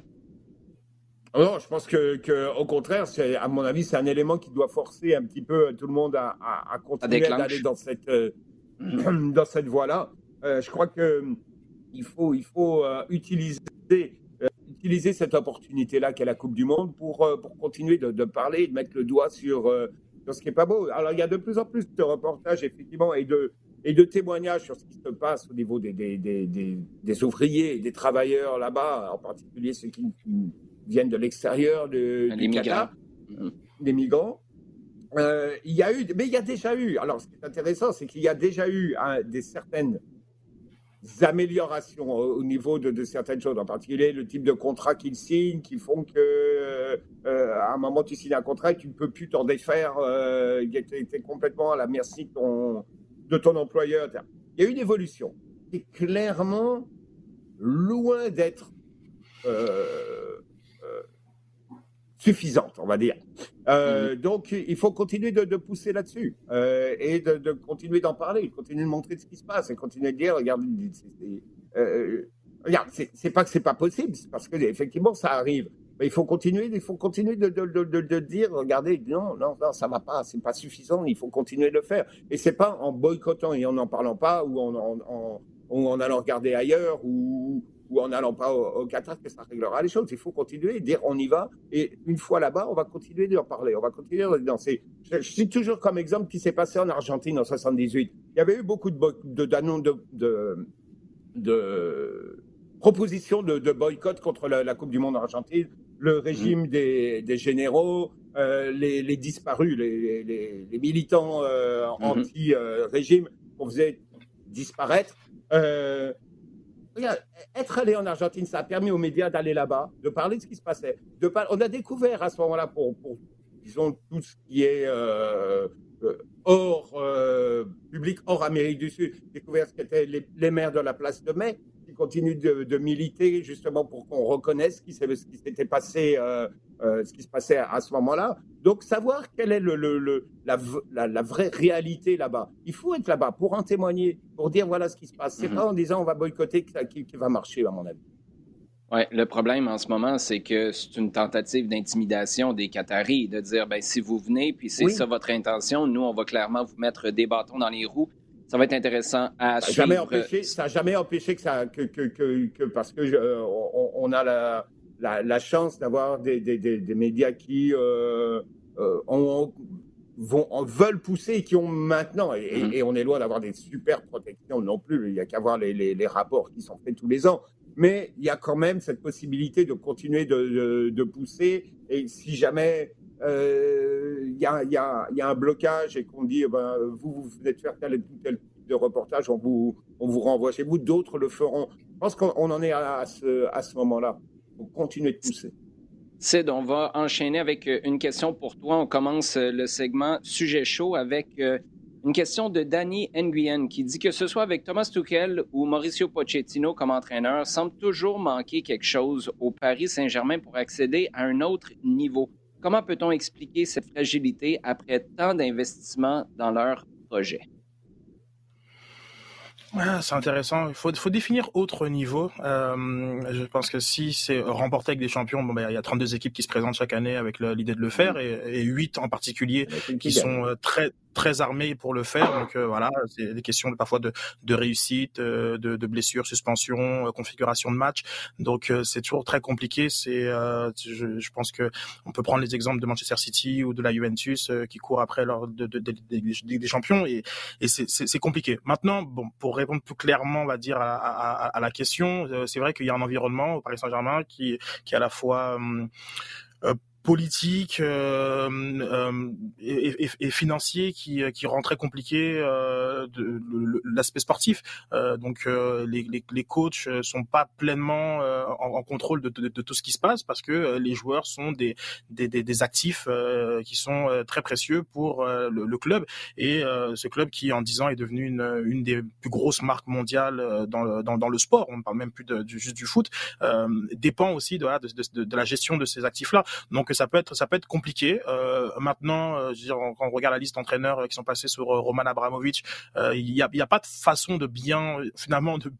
Non, je pense que, au contraire, c'est à mon avis, c'est un élément qui doit forcer un petit peu tout le monde à, continuer d'aller dans cette euh, dans cette voie-là. Euh, je crois que il faut il faut euh, utiliser utiliser cette opportunité-là qu'est la Coupe du Monde pour, euh, pour continuer de, de, parler, de mettre le doigt sur, euh, sur ce qui n'est pas beau. Alors, il y a de plus en plus de reportages, effectivement, et de, et de témoignages sur ce qui se passe au niveau des, des, des, des, des ouvriers, des travailleurs là-bas, en particulier ceux qui viennent de l'extérieur de, du migrants. des migrants. Euh, il y a eu, mais il y a déjà eu. Alors, ce qui est intéressant, c'est qu'il y a déjà eu des certaines améliorations au niveau de, certaines choses, en particulier le type de contrat qu'ils signent, qui font que euh, à un moment tu signes un contrat et tu ne peux plus t'en défaire, euh, tu es, complètement à la merci de ton, employeur. Il y a une évolution. C'est clairement loin d'être euh, suffisante, on va dire. Euh, mhm. Donc, il faut continuer de, pousser là-dessus euh, et de, continuer d'en parler, continuer de montrer ce qui se passe et continuer de dire, regarde, euh, regarde, c'est pas que c'est pas possible, c'est parce que effectivement ça arrive. Mais il faut continuer, il faut continuer de, de, dire, regardez, non, non, non, ça va pas, c'est pas suffisant, il faut continuer de le faire. Et c'est pas en boycottant et en n'en parlant pas ou en, en, en allant regarder ailleurs ou, ou en n'allant pas au, Qatar que ça réglera les choses. Il faut continuer, dire on y va, et une fois là-bas, on va continuer d'en parler, on va continuer de danser. Je, je cite toujours comme exemple ce qui s'est passé en Argentine en 78. Il y avait eu beaucoup de, de, de, de, de propositions de, boycott contre la, Coupe du Monde en Argentine, le régime mmh. des, des, généraux, euh, les, les, disparus, les, les, militants euh, mmh. anti-régime qu'on faisait disparaître. Être allé en Argentine, ça a permis aux médias d'aller là-bas, de parler de ce qui se passait. On a découvert à ce moment-là, pour, disons, tout ce qui est euh, euh, hors euh, public, hors Amérique du Sud, découvert ce qu'étaient les, maires de la place de Mai, qui continuent de, militer justement pour qu'on reconnaisse ce qui s'était passé, ce qui se passait à ce moment-là. Donc, savoir quelle est le, le, la, la, vraie réalité là-bas. Il faut être là-bas pour en témoigner, pour dire voilà ce qui se passe. C'est mhm. pas en disant on va boycotter qui, qui va marcher, à mon avis. Oui, le problème en ce moment, c'est que c'est une tentative d'intimidation des Qataris, de dire ben, si vous venez, puis c'est ça votre intention, nous, on va clairement vous mettre des bâtons dans les roues. Ça va être intéressant à ça suivre. ça n'a jamais empêché que ça, que, que, que, parce que on, a la, la, chance d'avoir des, des, des, médias qui euh, euh, vont, veulent pousser et qui ont maintenant, mm-hmm. et, on est loin d'avoir des super protections non plus, il n'y a qu'à voir les, les, rapports qui sont faits tous les ans, mais il y a quand même cette possibilité de continuer de, de, pousser, et si jamais euh, il y, a, y, a, y, a, un blocage et qu'on dit, eh ben, vous, vous venez de faire tel ou tel type de reportage, on vous, on vous renvoie chez vous, d'autres le feront. Je pense qu'on en est à, à ce, à ce moment-là continuer de pousser. Sid, on va enchaîner avec euh, une question pour toi. On commence euh, le segment sujet chaud avec euh, une question de Danny Nguyen qui dit que ce soit avec Thomas Tuchel ou Mauricio Pochettino comme entraîneur, semble toujours manquer quelque chose au Paris Saint-Germain pour accéder à un autre niveau. Comment peut-on expliquer cette fragilité après tant d'investissements dans leur projet? C'est intéressant. Il faut, faut, définir autre niveau. Euh, je pense que si c'est remporter avec des champions, bon, ben, il y a 32 équipes qui se présentent chaque année avec l'idée de le faire et, et 8 en particulier qui sont euh, très très armés pour le faire. Donc euh, voilà, c'est des questions parfois de, de réussite, euh, de, de blessures, suspension, euh, configuration de match. Donc c'est toujours très compliqué. C'est, je, je, pense que on peut prendre les exemples de Manchester City ou de la Juventus qui courent après leur de, de, des champions et, et c'est compliqué. Maintenant, bon, pour répondre plus clairement, on va dire à, à, à la question, c'est vrai qu'il y a un environnement au Paris Saint-Germain qui, qui est à la fois hum, politique euh, euh, et, et, et, financier qui, qui rend très compliqué euh, l'aspect sportif. Euh, donc euh, les, les, les, coachs sont pas pleinement en, en, contrôle de, de, de, tout ce qui se passe parce que les joueurs sont des, des, des, des actifs qui sont très précieux pour le, le, club et ce club qui en 10 ans est devenu une, une des plus grosses marques mondiales dans le, dans, dans le sport, on ne parle même plus de, du, juste du foot, dépend aussi de, de, de, la gestion de ces actifs-là. Donc ça peut être ça peut être compliqué. Euh, maintenant, euh, je veux dire, quand on regarde la liste d'entraîneurs euh, qui sont passés sur Roman Abramovich, il n'y a, y a pas de façon de bien finalement de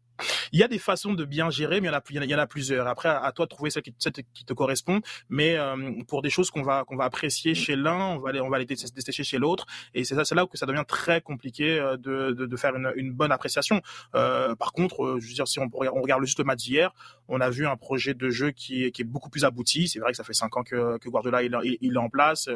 il y a des façons de bien gérer, mais il y en a, plusieurs. Après, à, toi de trouver celle qui, te correspond. Mais euh, pour des choses qu'on va qu'on va apprécier chez l'un, on va les on va les détester chez l'autre. Et c'est ça, c'est là où que ça devient très compliqué euh, de, de, de faire une, une, bonne appréciation. Euh, par contre, euh, je veux dire, si on, on regarde juste le match d'hier, on a vu un projet de jeu qui est, beaucoup plus abouti. C'est vrai que ça fait cinq ans que, que Guardiola il, est en place.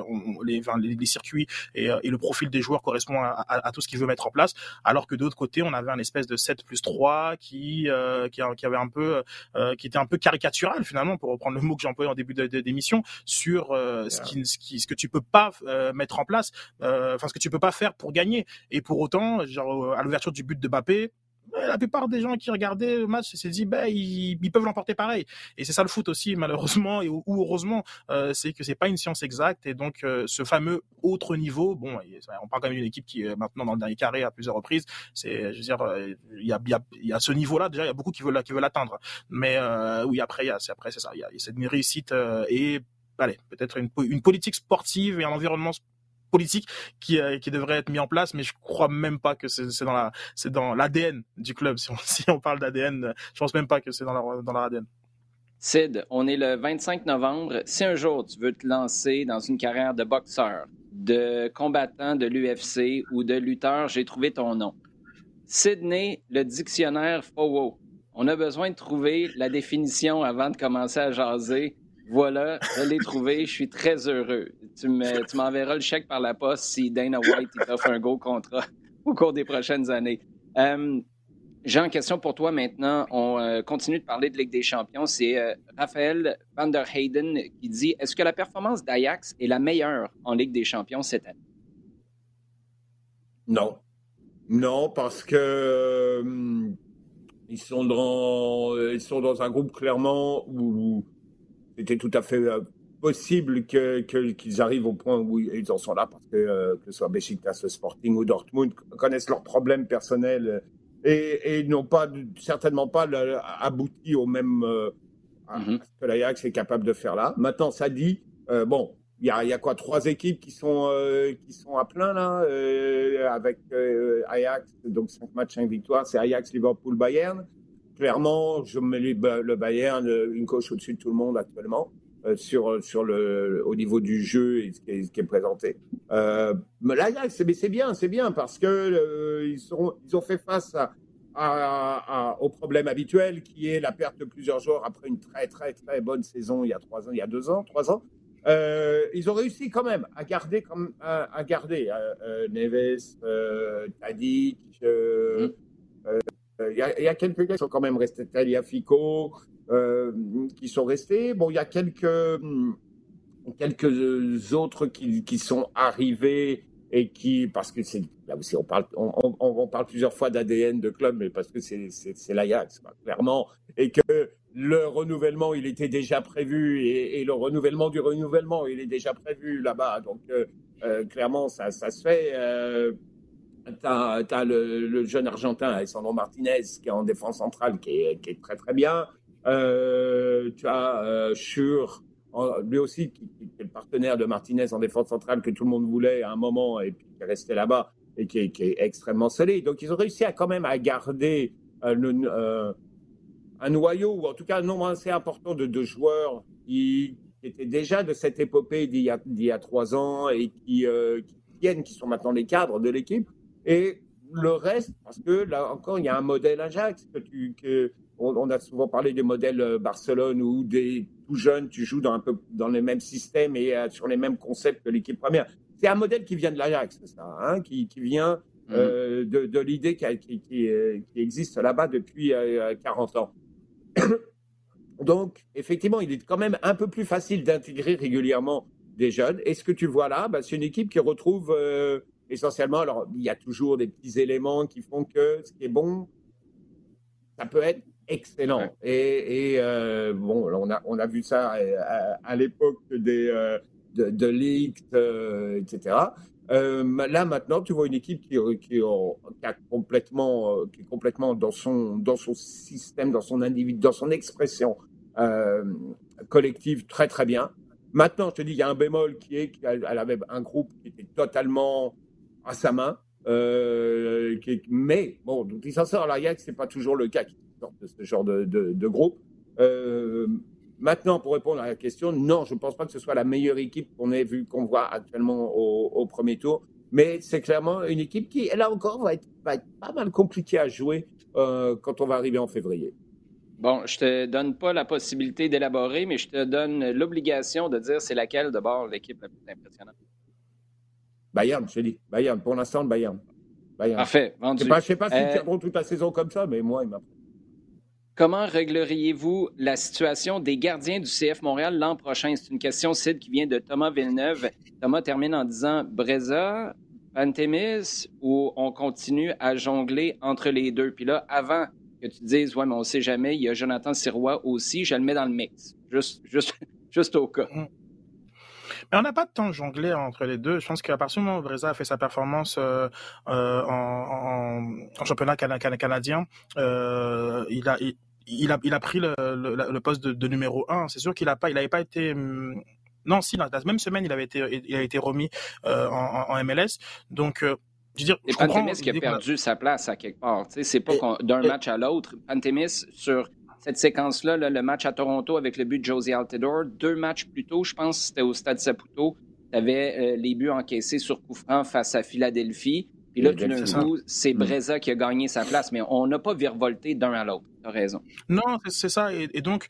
Les, enfin, les, circuits et, et, le profil des joueurs correspond à, tout ce qu'il veut mettre en place. Alors que de l'autre côté, on avait un espèce de 7 plus 3 qui euh, qui, qui, avait un peu, euh, qui était un peu caricatural finalement, pour reprendre le mot que j'ai employé en début d'émission, sur euh, ce, qui, ce, qui, ce que tu peux pas mettre en place, enfin ce que tu peux pas faire pour gagner. Et pour autant, genre à l'ouverture du but de Mbappé, la plupart des gens qui regardaient le match se dit ben ils, ils peuvent l'emporter pareil. Et c'est ça le foot aussi malheureusement et ou, heureusement euh, c'est que c'est pas une science exacte. Et donc euh, ce fameux autre niveau bon on parle quand même d'une équipe qui est maintenant dans le dernier carré à plusieurs reprises. C'est je veux dire euh, il y a, y, a, ce niveau là déjà il y a beaucoup qui veulent qui veulent l'atteindre. Mais euh, oui après c'est après c'est ça. Il y a, c'est une réussite et allez peut-être une, une politique sportive et un environnement politique qui, euh, qui devrait être mis en place, mais je crois même pas que c'est dans la c'est dans l'ADN du club. Si on, si on parle d'ADN, je pense même pas que c'est dans leur, dans leur ADN. Sid, on est le 25 novembre. Si un jour tu veux te lancer dans une carrière de boxeur, de combattant de l'UFC ou de lutteur, j'ai trouvé ton nom. Sydney, le dictionnaire FOWO. On a besoin de trouver la définition avant de commencer à jaser. Voilà, je l'ai trouvé. Je suis très heureux. Tu m'enverras le chèque par la poste si Dana White t'offre un gros contrat au cours des prochaines années. Euh, Jean, question pour toi maintenant. On euh, continue de parler de Ligue des Champions. C'est euh, Raphaël van der Heyden qui dit Est-ce que la performance d'Ajax est la meilleure en Ligue des Champions cette année? Non. Non, parce que ils sont dans sont dans un groupe clairement où c'était tout à fait euh, possible que, qu'ils arrivent au point où ils en sont là, parce que, euh, que ce soit Besiktas, Sporting ou Dortmund, connaissent leurs problèmes personnels euh, et, et n'ont pas, certainement pas abouti au même euh, à mm-hmm. ce que l'Ajax est capable de faire là. Maintenant, ça dit, bon, il y a, y a, quoi Trois équipes qui sont, qui sont à plein là, avec Ajax, donc cinq matchs, cinq victoires, c'est Ajax, Liverpool, Bayern clairement, je mets le Bayern une coche au-dessus de tout le monde actuellement. Euh, sur sur le au niveau du jeu et ce qui est, ce qui est présenté. Euh, mais là, c'est bien, c'est bien parce que euh, ils sont ils ont fait face à, à, à, au problème habituel qui est la perte de plusieurs joueurs après une très très très bonne saison il y a trois ans, il y a deux ans, trois ans. Euh, ils ont réussi quand même à garder comme à, à garder euh, euh Neves, Tadic. Mmh. Il y, a, quelques gars qui sont quand même restés, Talia Fico, euh, qui sont restés. Bon, il y a quelques, quelques autres qui, qui sont arrivés et qui, parce que là aussi, on parle, on, parle plusieurs fois d'ADN de club, mais parce que c'est, l'Ajax, clairement, et que le renouvellement, il était déjà prévu, et, le renouvellement du renouvellement, il est déjà prévu là-bas. Donc, euh, euh, clairement, ça, ça se fait. Euh, tu as, le, jeune Argentin, Alessandro Martinez, qui est en défense centrale, qui est, très très bien. Euh, tu as euh, Schur, lui aussi, qui, qui, est le partenaire de Martinez en défense centrale, que tout le monde voulait à un moment, et puis qui est resté là-bas. et qui est, extrêmement solide. Donc, ils ont réussi à quand même à garder euh, un noyau, ou en tout cas un nombre assez important de, joueurs qui, étaient déjà de cette épopée d'il y, a trois ans et qui viennent, qui sont maintenant les cadres de l'équipe. Et le reste, parce que là encore, il y a un modèle Ajax. Que tu, que, on, a souvent parlé des modèles euh, Barcelone où des tout jeunes, tu joues dans, un peu, dans les mêmes systèmes et euh, sur les mêmes concepts que l'équipe première. C'est un modèle qui vient de l'Ajax, ça, hein, qui, qui, vient mmh. euh, de, de l'idée qui, qui, qui, existe là-bas depuis 40 ans. Donc, effectivement, il est quand même un peu plus facile d'intégrer régulièrement des jeunes. Et ce que tu vois là, bah, c'est une équipe qui retrouve essentiellement, alors il y a toujours des petits éléments qui font que ce qui est bon, ça peut être excellent. Et, euh, bon, on a, on a vu ça à, l'époque des, euh, de, de Leaks, euh, etc. là maintenant, tu vois une équipe qui, qui, a complètement, qui est complètement dans son, dans son système, dans son individu, dans son expression collective très très bien. Maintenant, je te dis, il y a un bémol qui est qu'elle avait un groupe qui était totalement à sa main. Euh, mais bon, donc il s'en sort l'Ajax, c'est pas toujours le cas qui sort de ce genre de, de, groupe. Euh, maintenant, pour répondre à la question, non, je ne pense pas que ce soit la meilleure équipe qu'on ait vu, qu'on voit actuellement au, premier tour. Mais c'est clairement une équipe qui, là encore, va être, va être pas mal compliquée à jouer euh, quand on va arriver en février. Bon, je te donne pas la possibilité d'élaborer, mais je te donne l'obligation de dire c'est laquelle d'abord l'équipe la plus impressionnante. Bayern, je dis. Bayern, pour l'instant, le Bayern. Bayern. Parfait, vendu. je ne sais pas s'ils euh, tiendront toute la saison comme ça, mais moi, il m'a. Comment régleriez-vous la situation des gardiens du CF Montréal l'an prochain? C'est une question, Sid, qui vient de Thomas Villeneuve. Thomas termine en disant Breza, Pantémis, ou on continue à jongler entre les deux? Puis là, avant que tu dises, ouais, mais on ne sait jamais, il y a Jonathan Sirois aussi, je le mets dans le mix. Juste, juste, juste au cas. Mais on n'a pas de temps de jongler entre les deux. Je pense qu'à partir du moment où Breza a fait sa performance euh, euh en, en, championnat canadien, euh, il a il, a, il a pris le, le, poste de, de, numéro un. C'est sûr qu'il a pas, il n'avait pas été hum, non, si, la même semaine, il avait été, il a été remis euh, en, en, MLS. Donc, euh, je veux dire, et Pantémis qui a perdu sa place à quelque part. C'est pas d'un match à l'autre. Pantémis, sur cette séquence-là, le match à Toronto avec le but de Josie Altidore. Deux matchs plus tôt, je pense, c'était au Stade Saputo. Tu avais euh, les buts encaissés sur coup franc face à Philadelphie. Puis là, tout d'un coup, c'est mm. Breza qui a gagné sa place, mais on n'a pas virevolté d'un à l'autre. Tu as raison. Non, c'est ça. Et, donc,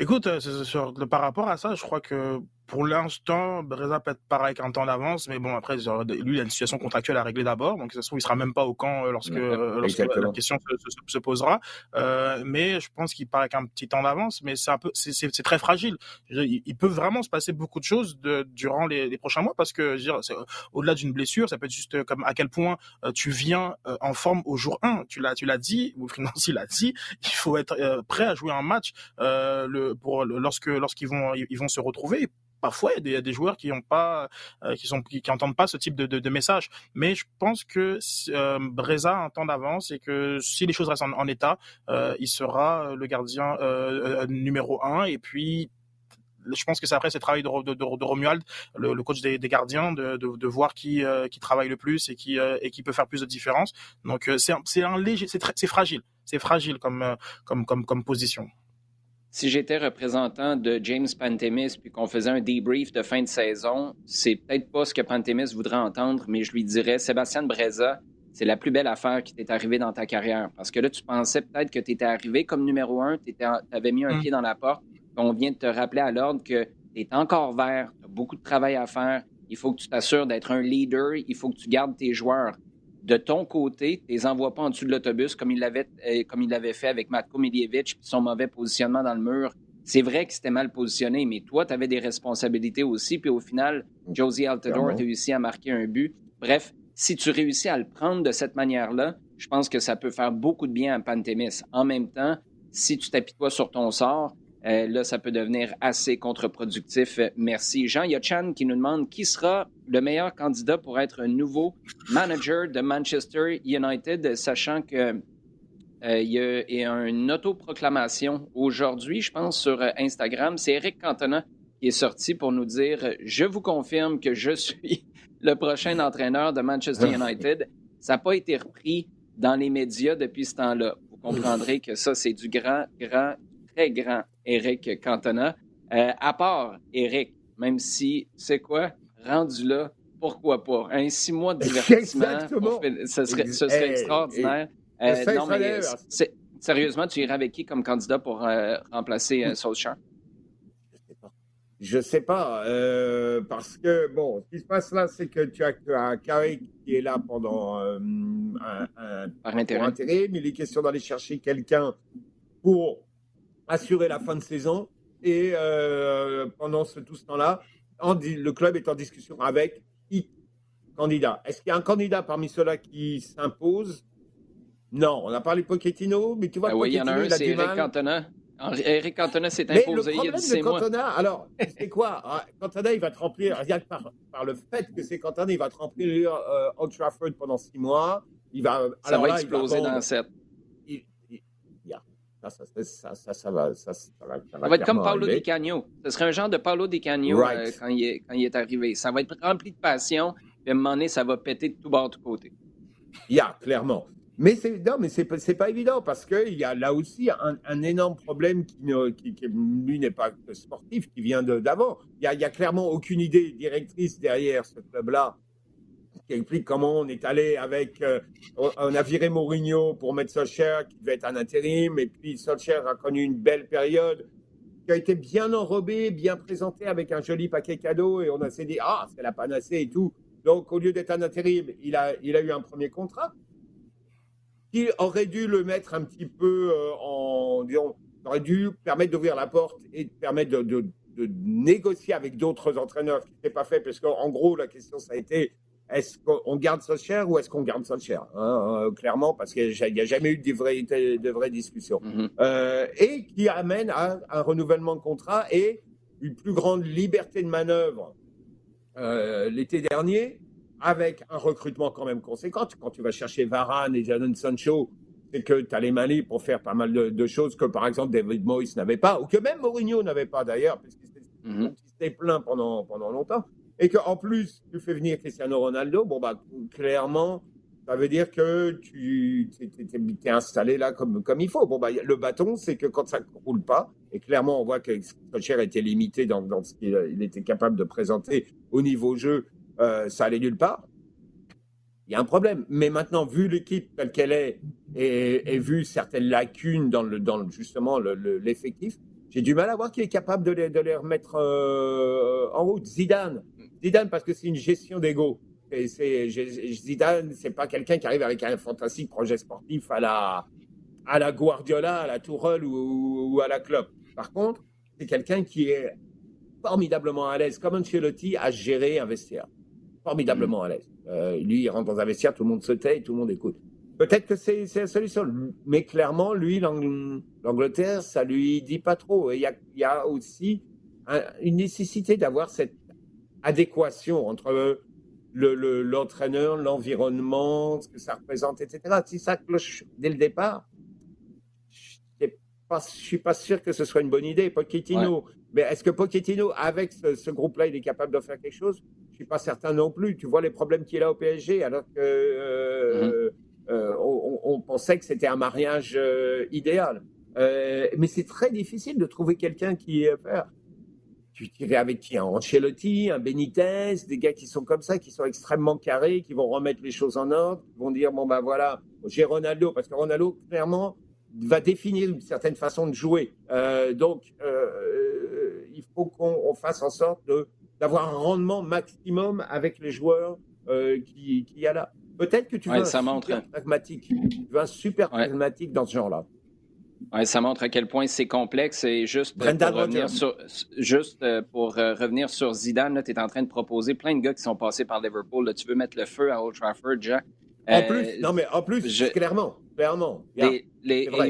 écoute, euh, sur, par rapport à ça, je crois que pour l'instant, Breza peut être pareil qu'un temps d'avance, mais bon, après, lui, il a une situation contractuelle à régler d'abord, donc ça se trouve, il sera même pas au camp euh, lorsque, euh, lorsque la question se, posera. Euh, mais je pense qu'il paraît qu'un petit temps d'avance, mais c'est un peu, c'est très fragile. Il, peut vraiment se passer beaucoup de choses de, durant les, les, prochains mois, parce que, au-delà d'une blessure, ça peut être juste comme à quel point tu viens en forme au jour 1. Tu l'as, tu l'as dit, ou Financi l'a dit, il faut être prêt à jouer un match le, pour lorsque lorsqu'ils vont ils vont se retrouver parfois il y a des, joueurs qui ont pas, euh, qui sont, qui, pas ce type de, message. Mais je pense que euh, Breza a un temps d'avance et que si les choses restent en, état, euh, il sera le gardien numéro un. Et puis je pense que c'est après ce travail de, Romuald, le, coach des, gardiens, de, voir qui, travaille le plus et qui, peut faire plus de différence. Donc c'est un, léger, c'est fragile, c'est fragile comme position si j'étais représentant de James Pantemis puis qu'on faisait un debrief de fin de saison, c'est peut-être pas ce que Pantemis voudrait entendre, mais je lui dirais Sébastien Breza, c'est la plus belle affaire qui t'est arrivée dans ta carrière. Parce que là, tu pensais peut-être que tu étais arrivé comme numéro un, tu avais mis un mm. pied dans la porte. On vient de te rappeler à l'ordre que tu es encore vert, tu as beaucoup de travail à faire. Il faut que tu t'assures d'être un leader, il faut que tu gardes tes joueurs de ton côté, tu les envoies pas en dessous de l'autobus comme il l'avait euh, comme il l'avait fait avec Matko Miljevic puis son mauvais positionnement dans le mur. C'est vrai que c'était mal positionné, mais toi, tu avais des responsabilités aussi. Puis au final, Josie Altidore a réussi à marquer un but. Bref, si tu réussis à le prendre de cette manière-là, je pense que ça peut faire beaucoup de bien à Pantémis. En même temps, si tu t'apitoies sur ton sort, euh, là, ça peut devenir assez contre-productif. Merci. Jean Yachan qui nous demande qui sera le meilleur candidat pour être un nouveau manager de Manchester United, sachant que euh, il y a, une autoproclamation aujourd'hui, je pense, sur Instagram. C'est Eric Cantona qui est sorti pour nous dire Je vous confirme que je suis le prochain entraîneur de Manchester United. Ça n'a pas été repris dans les médias depuis ce temps-là. Vous comprendrez que ça, c'est du grand, grand, très grand Eric Cantona. Euh, à part Eric, même si, c'est quoi, rendu là, pourquoi pas? Un six mois de divertissement, ce serait, ce serait extraordinaire. Euh, non, mais sérieusement, tu irais avec qui comme candidat pour euh, remplacer euh, Solskjaer? Je ne sais pas, euh, parce que, bon, ce qui se passe là, c'est que tu as, un Carré qui est là pendant un, un, Par intérim. Il est question d'aller chercher quelqu'un pour assurer la fin de saison. Et pendant ce, tout ce temps-là, le club est en discussion avec X candidats. Est-ce qu'il y a un candidat parmi ceux-là qui s'impose? Non, on a parlé de Pochettino, mais tu vois, ah oui, il y en a un, c'est Eric Cantona. Eric Cantona s'est imposé il y a 10 mois. Cantona, alors, c'est quoi? Ah, Cantona, il va te remplir, regarde par, par le fait que c'est Cantona, il va te remplir euh, Old Trafford pendant 6 mois. Il va, ça va exploser dans 7. Ça, ça, ça, ça, ça, va, ça, ça va, ça va, être comme Paolo Di Canio. Ce serait un genre de Paolo Di Canio euh, quand, il est, quand il est arrivé. Ça va être rempli de passion, puis à un moment donné, ça va péter de tout bord, de tout côté. Il y a, clairement. Mais c'est non, mais c'est c'est pas évident parce qu'il y a là aussi un, énorme problème qui, qui, qui lui n'est pas sportif, qui vient d'avant. Il y a, il y a clairement aucune idée directrice derrière ce club-là qui explique comment on est allé avec, euh, on a viré Mourinho pour mettre Solskjaer qui devait être un intérim, et puis Solskjaer a connu une belle période qui a été bien enrobée, bien présentée avec un joli paquet cadeau, et on s'est dit ah c'est la panacée et tout. Donc au lieu d'être un intérim, il a il a eu un premier contrat qui aurait dû le mettre un petit peu euh, en. Disons, aurait dû permettre d'ouvrir la porte et permettre de, de, de négocier avec d'autres entraîneurs, ce qui n'était pas fait, parce qu'en gros, la question, ça a été est-ce qu'on garde Solskjaer ou est-ce qu'on garde Solskjaer hein, euh, Clairement, parce qu'il n'y a jamais eu de vraies, de vraies discussions. Mm-hmm. euh, et qui amène à un renouvellement de contrat et une plus grande liberté de manœuvre euh, l'été dernier avec un recrutement quand même conséquent. Quand tu vas chercher Varane et Jadon Sancho, c'est que tu as les mains libres pour faire pas mal de, choses que, par exemple, David Moyes n'avait pas, ou que même Mourinho n'avait pas d'ailleurs, parce qu'il s'était mm plein pendant, pendant longtemps. Et qu'en plus, tu fais venir Cristiano Ronaldo, bon, bah, clairement, ça veut dire que tu es, installé là comme, comme il faut. Bon, bah, le bâton, c'est que quand ça ne roule pas, et clairement, on voit que Solskjaer était limité dans, dans ce qu'il était capable de présenter au niveau jeu euh, ça allait nulle part. Il y a un problème. Mais maintenant, vu l'équipe telle qu'elle est et, vu certaines lacunes dans, le, dans justement l'effectif, j'ai du mal à voir qui est capable de les, de les remettre euh, en route. Zidane. Zidane, parce que c'est une gestion d'ego. Zidane, c'est pas quelqu'un qui arrive avec un fantastique projet sportif à la, à la Guardiola, à la Tourelle ou, à la Klopp. Par contre, c'est quelqu'un qui est formidablement à l'aise, comme Ancelotti, à gérer un vestiaire formidablement à l'aise. Euh, lui, il rentre dans un vestiaire, tout le monde se tait et tout le monde écoute. Peut-être que c'est la solution, mais clairement, lui, l'Angleterre, ça lui dit pas trop. Et il y a, aussi une nécessité d'avoir cette adéquation entre l'entraîneur, le, l'environnement, ce que ça représente, etc. Si ça cloche dès le départ, je ne suis pas sûr que ce soit une bonne idée. Pochettino, mais est-ce que Pochettino, avec ce, ce groupe-là, il est capable de faire quelque chose? Suis pas certain non plus. Tu vois les problèmes qu'il a au PSG, alors que euh, mhm. euh, on, pensait que c'était un mariage euh, idéal. mais c'est très difficile de trouver quelqu'un qui faire. Tu tirais avec qui? Un Ancelotti, un Benitez, des gars qui sont comme ça, qui sont extrêmement carrés, qui vont remettre les choses en ordre, qui vont dire bon ben voilà, j'ai Ronaldo parce que Ronaldo clairement va définir une certaine façon de jouer. donc il faut qu'on fasse en sorte d'avoir un rendement maximum avec les joueurs euh, qui, qui y a là. Peut-être que tu veux un super pragmatique. Tu veux un super pragmatique dans ce genre-là. Ouais, ça montre à quel point c'est complexe et juste pour revenir sur, juste euh, pour euh, revenir sur Zidane, tu es en train de proposer plein de gars qui sont passés par Liverpool. tu veux mettre le feu à Old Trafford, Jack. En plus, non mais en plus, clairement, clairement. et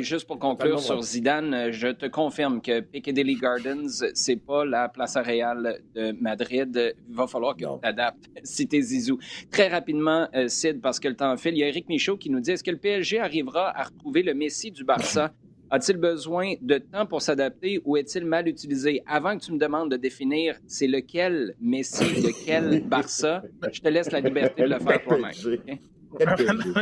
juste pour conclure sur Zidane, je te confirme que Piccadilly Gardens, c'est pas la place Real de Madrid. Il va falloir que tu t'adaptes si t'es Zizou. Très rapidement, euh, Sid, parce que le temps file, il y a Eric Michaud qui nous dit est-ce que le PSG arrivera à retrouver le Messi du Barça? A-t-il besoin de temps pour s'adapter ou est-il mal utilisé? Avant que tu me demandes de définir c'est lequel Messi, lequel Barça, je te laisse la liberté de le faire toi-même.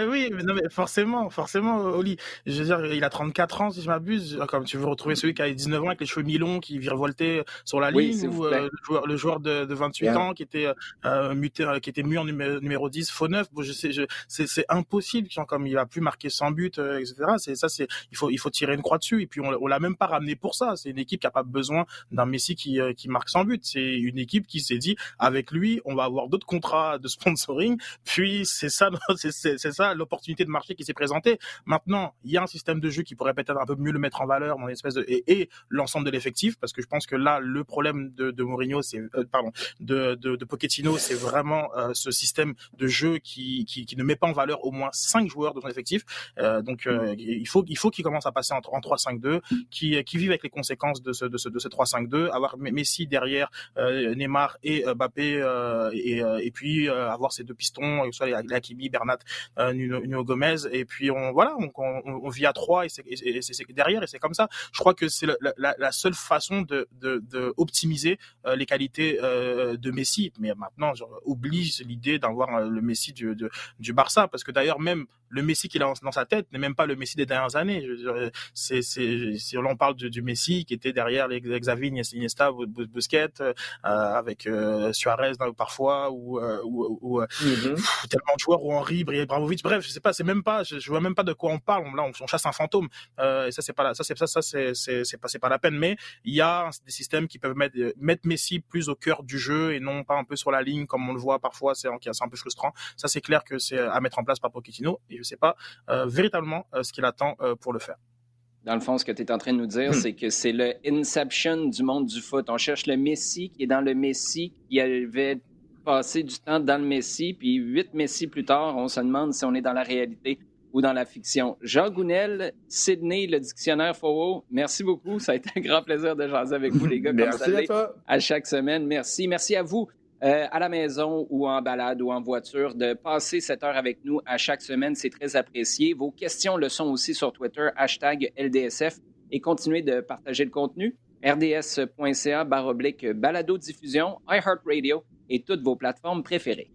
Oui, mais, non, mais forcément, forcément, Oli. Je veux dire, il a 34 ans, si je m'abuse. Comme tu veux retrouver celui qui a 19 ans avec les cheveux mi-longs, qui virevoltait sur la ligne, ou euh, le joueur, le joueur de, de 28 ans qui était euh, muté, euh, qui était mu en numéro, 10, faux 9. Bon, je sais, je, c'est, c'est impossible, comme il a plus marquer 100 buts, euh, etc. C'est ça, c'est, il faut, il faut tirer une croix dessus. Et puis, on, on l'a même pas ramené pour ça. C'est une équipe qui a pas besoin d'un Messi qui, qui marque 100 buts. C'est une équipe qui s'est dit, avec lui, on va avoir d'autres contrats de sponsoring. Puis, c'est ça, c'est ça l'opportunité de marché qui s'est présentée. Maintenant, il y a un système de jeu qui pourrait peut-être un peu mieux le mettre en valeur dans espèce et, l'ensemble de l'effectif parce que je pense que là le problème de, Mourinho c'est euh, pardon de, de, de Pochettino c'est vraiment euh, ce système de jeu qui, qui, ne met pas en valeur au moins cinq joueurs de son effectif. Euh, donc il faut il faut qu'il commence à passer en, en 3-5-2 qui qui vive avec les conséquences de ce de ce, de ce 3-5-2 avoir Messi derrière Neymar et Mbappé et, et puis avoir ces deux pistons soit Hakimi Bernat euh, Nuno, Gomez. Et puis on voilà, on, on, vit à trois et c'est derrière et c'est comme ça. Je crois que c'est la, la, seule façon de, de, de optimiser euh, les qualités euh, de Messi. Mais maintenant, oblige l'idée d'avoir le Messi du, du Barça parce que d'ailleurs même le Messi qu'il a dans sa tête n'est même pas le Messi des dernières années. C'est, si on parle du, Messi qui était derrière les Xavi, Iniesta, Busquets, euh, avec euh, Suarez parfois ou, ou, ou mm-hmm. tellement de joueurs ou Henri, Bramovic. Bref, je sais pas, c'est même pas, je, vois même pas de quoi on parle. Là, on, chasse un fantôme. et ça, c'est pas ça, c'est ça, ça, c'est, pas, pas la peine. Mais il y a des systèmes qui peuvent mettre, mettre Messi plus au cœur du jeu et non pas un peu sur la ligne comme on le voit parfois. C'est, un peu frustrant. Ça, c'est clair que c'est à mettre en place par Pochettino je ne sais pas euh, véritablement euh, ce qu'il attend euh, pour le faire. Dans le fond, ce que tu es en train de nous dire, hmm. c'est que c'est le inception du monde du foot. On cherche le Messi qui est dans le Messi, qui avait passé du temps dans le Messi, puis huit Messi plus tard, on se demande si on est dans la réalité ou dans la fiction. Jean Gounel, Sydney, le dictionnaire FOO, merci beaucoup. Ça a été un grand plaisir de jaser avec vous, les gars, comme merci à, toi. à chaque semaine. Merci. Merci à vous euh, à la maison ou en balade ou en voiture, de passer cette heure avec nous à chaque semaine. C'est très apprécié. Vos questions le sont aussi sur Twitter, hashtag LDSF, et continuez de partager le contenu. rds.ca, barre balado-diffusion, iHeartRadio et toutes vos plateformes préférées.